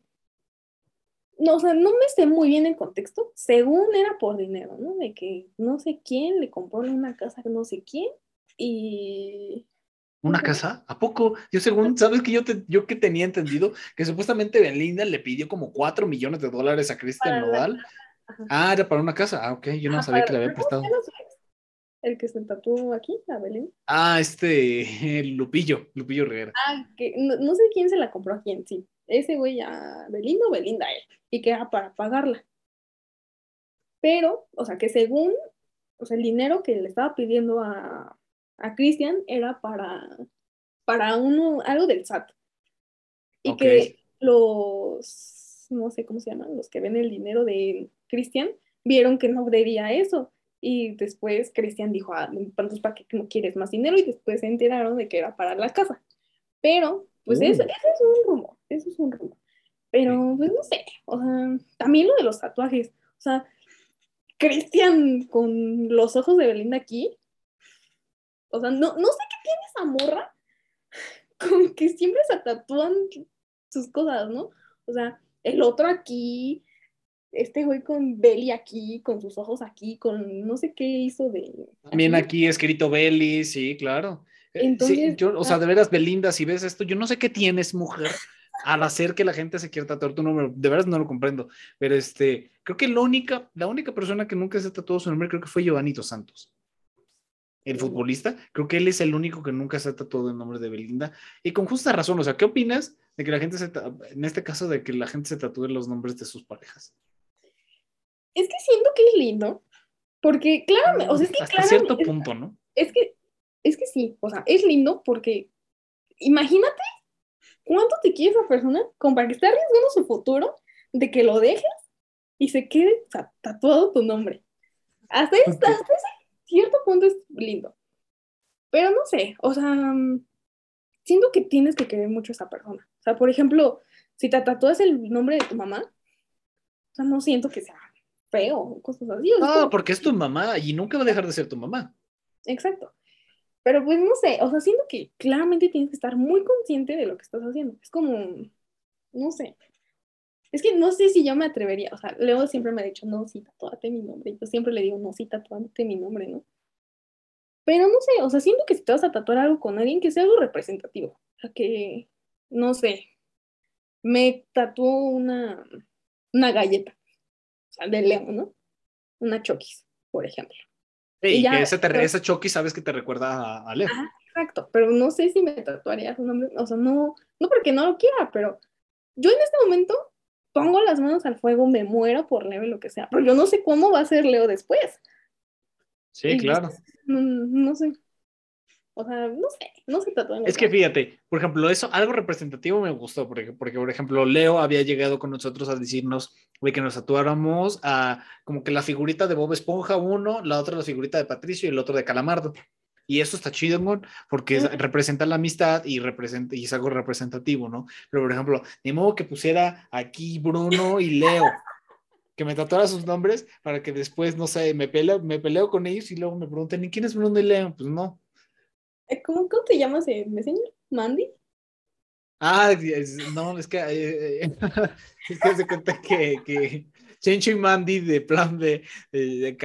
no, o sea, no me sé muy bien el contexto, según era por dinero, ¿no? De que no sé quién le compró una casa no sé quién y... ¿Una casa? ¿A poco? Yo según, ¿sabes que yo, te, yo que tenía entendido que supuestamente Belinda le pidió como 4 millones de dólares a Cristian Nodal? Ah, era para una casa. Ah, ok, yo no sabía que le había prestado el que se tatuó aquí, a Belén. Ah, este, Lupillo, Lupillo Rivera. Ah, que no, sé quién se la compró a quién, sí. Ese güey a Belinda o Belinda él, y que era para pagarla. Pero, o sea, que según, o sea, el dinero que le estaba pidiendo a, a Cristian era para, para uno, algo del SAT. Y que los, no sé cómo se llaman, los que ven el dinero de Cristian, vieron que no debía eso y después Cristian dijo, ah, entonces, ¿para qué no quieres más dinero? Y después se enteraron de que era para la casa. Pero, pues eso, uh. eso, es un rumor, eso es un rumor. Pero, pues no sé, o sea, también lo de los tatuajes, o sea, Cristian con los ojos de Belinda aquí, o sea, no, no sé qué tiene esa morra con que siempre se tatúan sus cosas, ¿no? O sea, el otro aquí, este güey con Belly aquí, con sus ojos aquí, con no sé qué hizo de... También aquí, escrito Belly, sí, claro. Eh, Entonces, yo, o sea, de veras, Belinda, si ves esto, yo no sé qué tienes, mujer, al hacer que la gente se quiera tatuar tu nombre, de veras no lo comprendo, pero este, creo que la única, la única persona que nunca se tatuó su nombre creo que fue Giovanito Santos. El futbolista, creo que él es el único que nunca se ha tatuado el nombre de Belinda. Y con justa razón, o sea, ¿qué opinas de que la gente se, en este caso, de que la gente se tatúe los nombres de sus parejas? Es que siento que es lindo, porque claro, o sea, es que Hasta cierto punto, ¿no? Es que, es que sí, o sea, es lindo porque imagínate cuánto te quiere esa persona como para que esté arriesgando su futuro de que lo dejes y se quede tatuado tu nombre. Hasta, ese cierto punto es lindo. Pero no sé, o sea, siento que tienes que querer mucho a esa persona. O sea, por ejemplo, si te tatúas el nombre de tu mamá, o sea, no siento que sea feo, cosas así. No, porque es tu mamá y nunca va a dejar de ser tu mamá. Exacto. Pero pues no sé, o sea, siento que claramente tienes que estar muy consciente de lo que estás haciendo. Es como, no sé. Es que no sé si yo me atrevería, o sea, Leo siempre me ha dicho, no, sí, tatúate mi nombre. Yo siempre le digo, no, sí, tatúate mi nombre, ¿no? Pero no sé, o sea, siento que si te vas a tatuar algo con alguien, que sea algo representativo. O sea, que, no sé, me tatuó una, una galleta de León, ¿no? Una Chokis, por ejemplo. Sí, y que ese, ese Chokis sabes que te recuerda a, Leo. exacto, pero no sé si me tatuaría su nombre, o sea, no, no porque no lo quiera, pero yo en este momento pongo las manos al fuego, me muero por Leo y lo que sea, pero yo no sé cómo va a ser Leo después. Sí, claro. No, no, sé. O sea, no sé, no se tatúan. Es que fíjate, por ejemplo, eso, algo representativo me gustó, porque, porque por ejemplo, Leo había llegado con nosotros a decirnos de que nos tatuáramos a como que la figurita de Bob Esponja uno, la otra la figurita de Patricio y el otro de Calamardo. Y eso está chido, porque representa la amistad y, representa, y es algo representativo, ¿no? Pero, por ejemplo, ni modo que pusiera aquí Bruno y Leo, que me tatuara sus nombres para que después, no sé, me peleo, me peleo con ellos y luego me pregunten, ¿y quién es Bruno y Leo? Pues no. Eh, ¿Cómo, cómo te llamas en Messenger? ¿Mandy? Ah, no, es que, eh, eh, es que se cuenta que, que Chencho y Mandy de Plan B, de,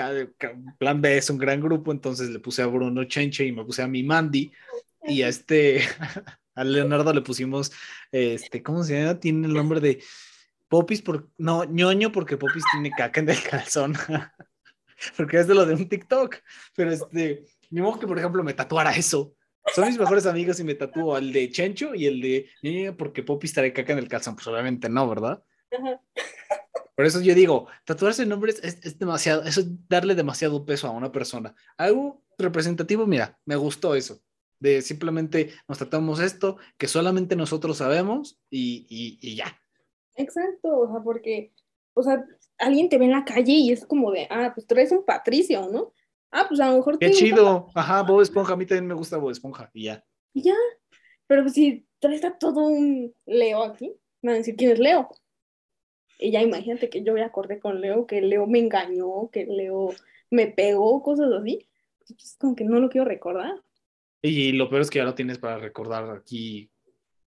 Plan B es un gran grupo, entonces le puse a Bruno Chencho y me puse a mi Mandy y a este, a Leonardo le pusimos, este, ¿cómo se llama? Tiene el nombre de Popis, por, no, ñoño porque Popis tiene caca en el calzón, porque es de lo de un TikTok, pero este, ni modo que por ejemplo me tatuara eso. Son mis mejores amigos y me tatúo el de Chencho y el de ñoño porque Popis trae caca en el calzón, pues obviamente no, ¿verdad? Por eso yo digo, tatuarse nombres es, es demasiado, eso es darle demasiado peso a una persona. Algo representativo, mira, me gustó eso de simplemente nos tratamos esto que solamente nosotros sabemos y, y, ya. Exacto, o sea, porque, o sea, alguien te ve en la calle y es como de, ah, pues tú eres un Patricio, ¿no? Ah, pues a lo mejor... Qué chido, ajá, Bob Esponja, a mí también me gusta Bob Esponja, y ya. Y ya, pero pues si traes a todo un Leo aquí, me van a decir, ¿quién es Leo? Y ya imagínate que yo me acordé con Leo, que Leo me engañó, que Leo me pegó, cosas así. Pues como que no lo quiero recordar. Y lo peor es que ya lo tienes para recordar aquí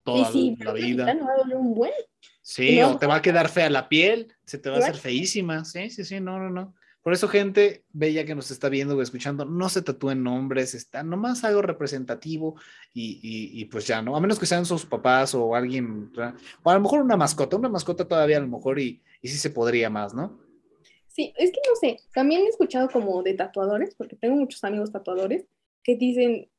toda la vida. No va a doler un buen. Sí, o te va a quedar fea la piel, se te va a hacer feísima. Sí, sí, sí, no, no, no. Por eso, gente bella que nos está viendo o escuchando, no se tatúen nombres, está nomás algo representativo y, pues ya, ¿no? A menos que sean sus papás o alguien, o a lo mejor una mascota, una mascota todavía a lo mejor y, y sí se podría más, ¿no? Sí, es que no sé, también he escuchado como de tatuadores, porque tengo muchos amigos tatuadores, que dicen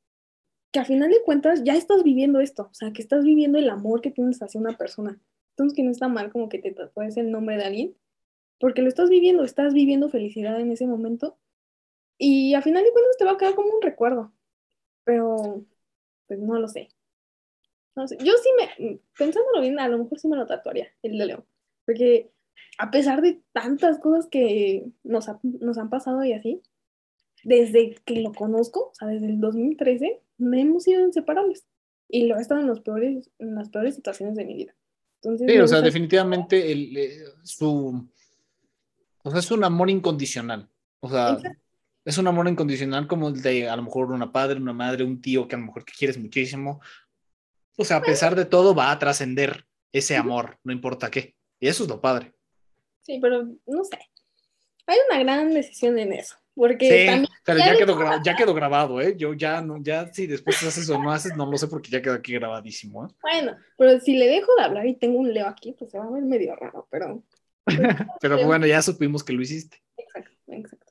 que a final de cuentas ya estás viviendo esto, o sea, que estás viviendo el amor que tienes hacia una persona. Entonces, que no está mal como que te tatúes el nombre de alguien, porque lo estás viviendo, estás viviendo felicidad en ese momento y al final de cuentas te va a quedar como un recuerdo, pero pues no lo sé. No sé. Yo sí me, pensándolo bien, a lo mejor sí me lo tatuaría, el de León, porque a pesar de tantas cosas que nos, nos han pasado y así, desde que lo conozco, o sea, desde el 2013, me hemos sido inseparables y lo he estado en, los peores, en las peores situaciones de mi vida. Entonces, sí, o sea, definitivamente el, eh, su, o sea, es un amor incondicional. O sea, es un amor incondicional como el de a lo mejor una padre, una madre, un tío que a lo mejor que quieres muchísimo. O sea, a pesar de todo va a trascender ese amor, no importa qué. Y eso es lo padre. Sí, pero no sé. Hay una gran decisión en eso. Porque sí, también, pero ya, quedó, ya quedó grabado, ¿eh? Yo ya no, ya si después haces o no haces, no lo sé porque ya quedó aquí grabadísimo, ¿eh? Bueno, pero si le dejo de hablar y tengo un Leo aquí, pues se va a ver medio raro, pero Pero bueno, ya supimos que lo hiciste. Exacto, exacto.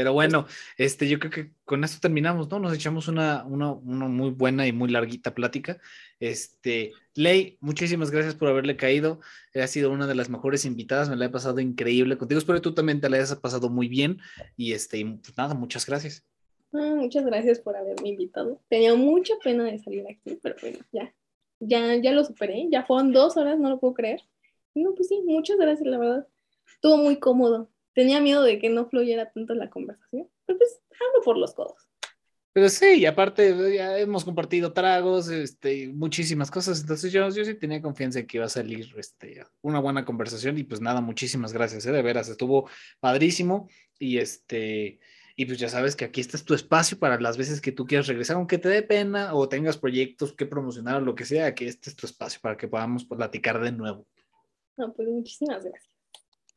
Pero bueno, este, yo creo que con esto terminamos, ¿no? Nos echamos una, una, una, muy buena y muy larguita plática. Este, Ley, muchísimas gracias por haberle caído. Ha sido una de las mejores invitadas, me la he pasado increíble contigo. Espero que tú también te la hayas pasado muy bien. Y este, pues nada, muchas gracias. Ah, muchas gracias por haberme invitado. Tenía mucha pena de salir aquí, pero bueno, ya, ya, ya lo superé. Ya fueron dos horas, no lo puedo creer. No, pues sí, muchas gracias, la verdad. Estuvo muy cómodo. Tenía miedo de que no fluyera tanto la conversación, pero pues ando por los codos. Pero sí, y aparte ya hemos compartido tragos, este, muchísimas cosas, entonces yo, yo sí tenía confianza en que iba a salir este, una buena conversación y pues nada, muchísimas gracias, ¿eh? de veras, estuvo padrísimo y este, y pues ya sabes que aquí está tu espacio para las veces que tú quieras regresar, aunque te dé pena o tengas proyectos que promocionar o lo que sea, que este es tu espacio para que podamos platicar de nuevo. No, pues muchísimas gracias.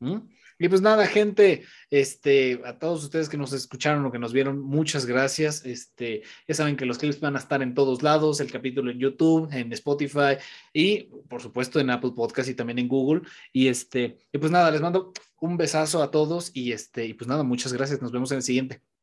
¿Mm? Y pues nada, gente, este, a todos ustedes que nos escucharon o que nos vieron, muchas gracias. Este, ya saben que los clips van a estar en todos lados, el capítulo en YouTube, en Spotify y por supuesto en Apple Podcast y también en Google. Y este, y pues nada, les mando un besazo a todos y este, y pues nada, muchas gracias. Nos vemos en el siguiente.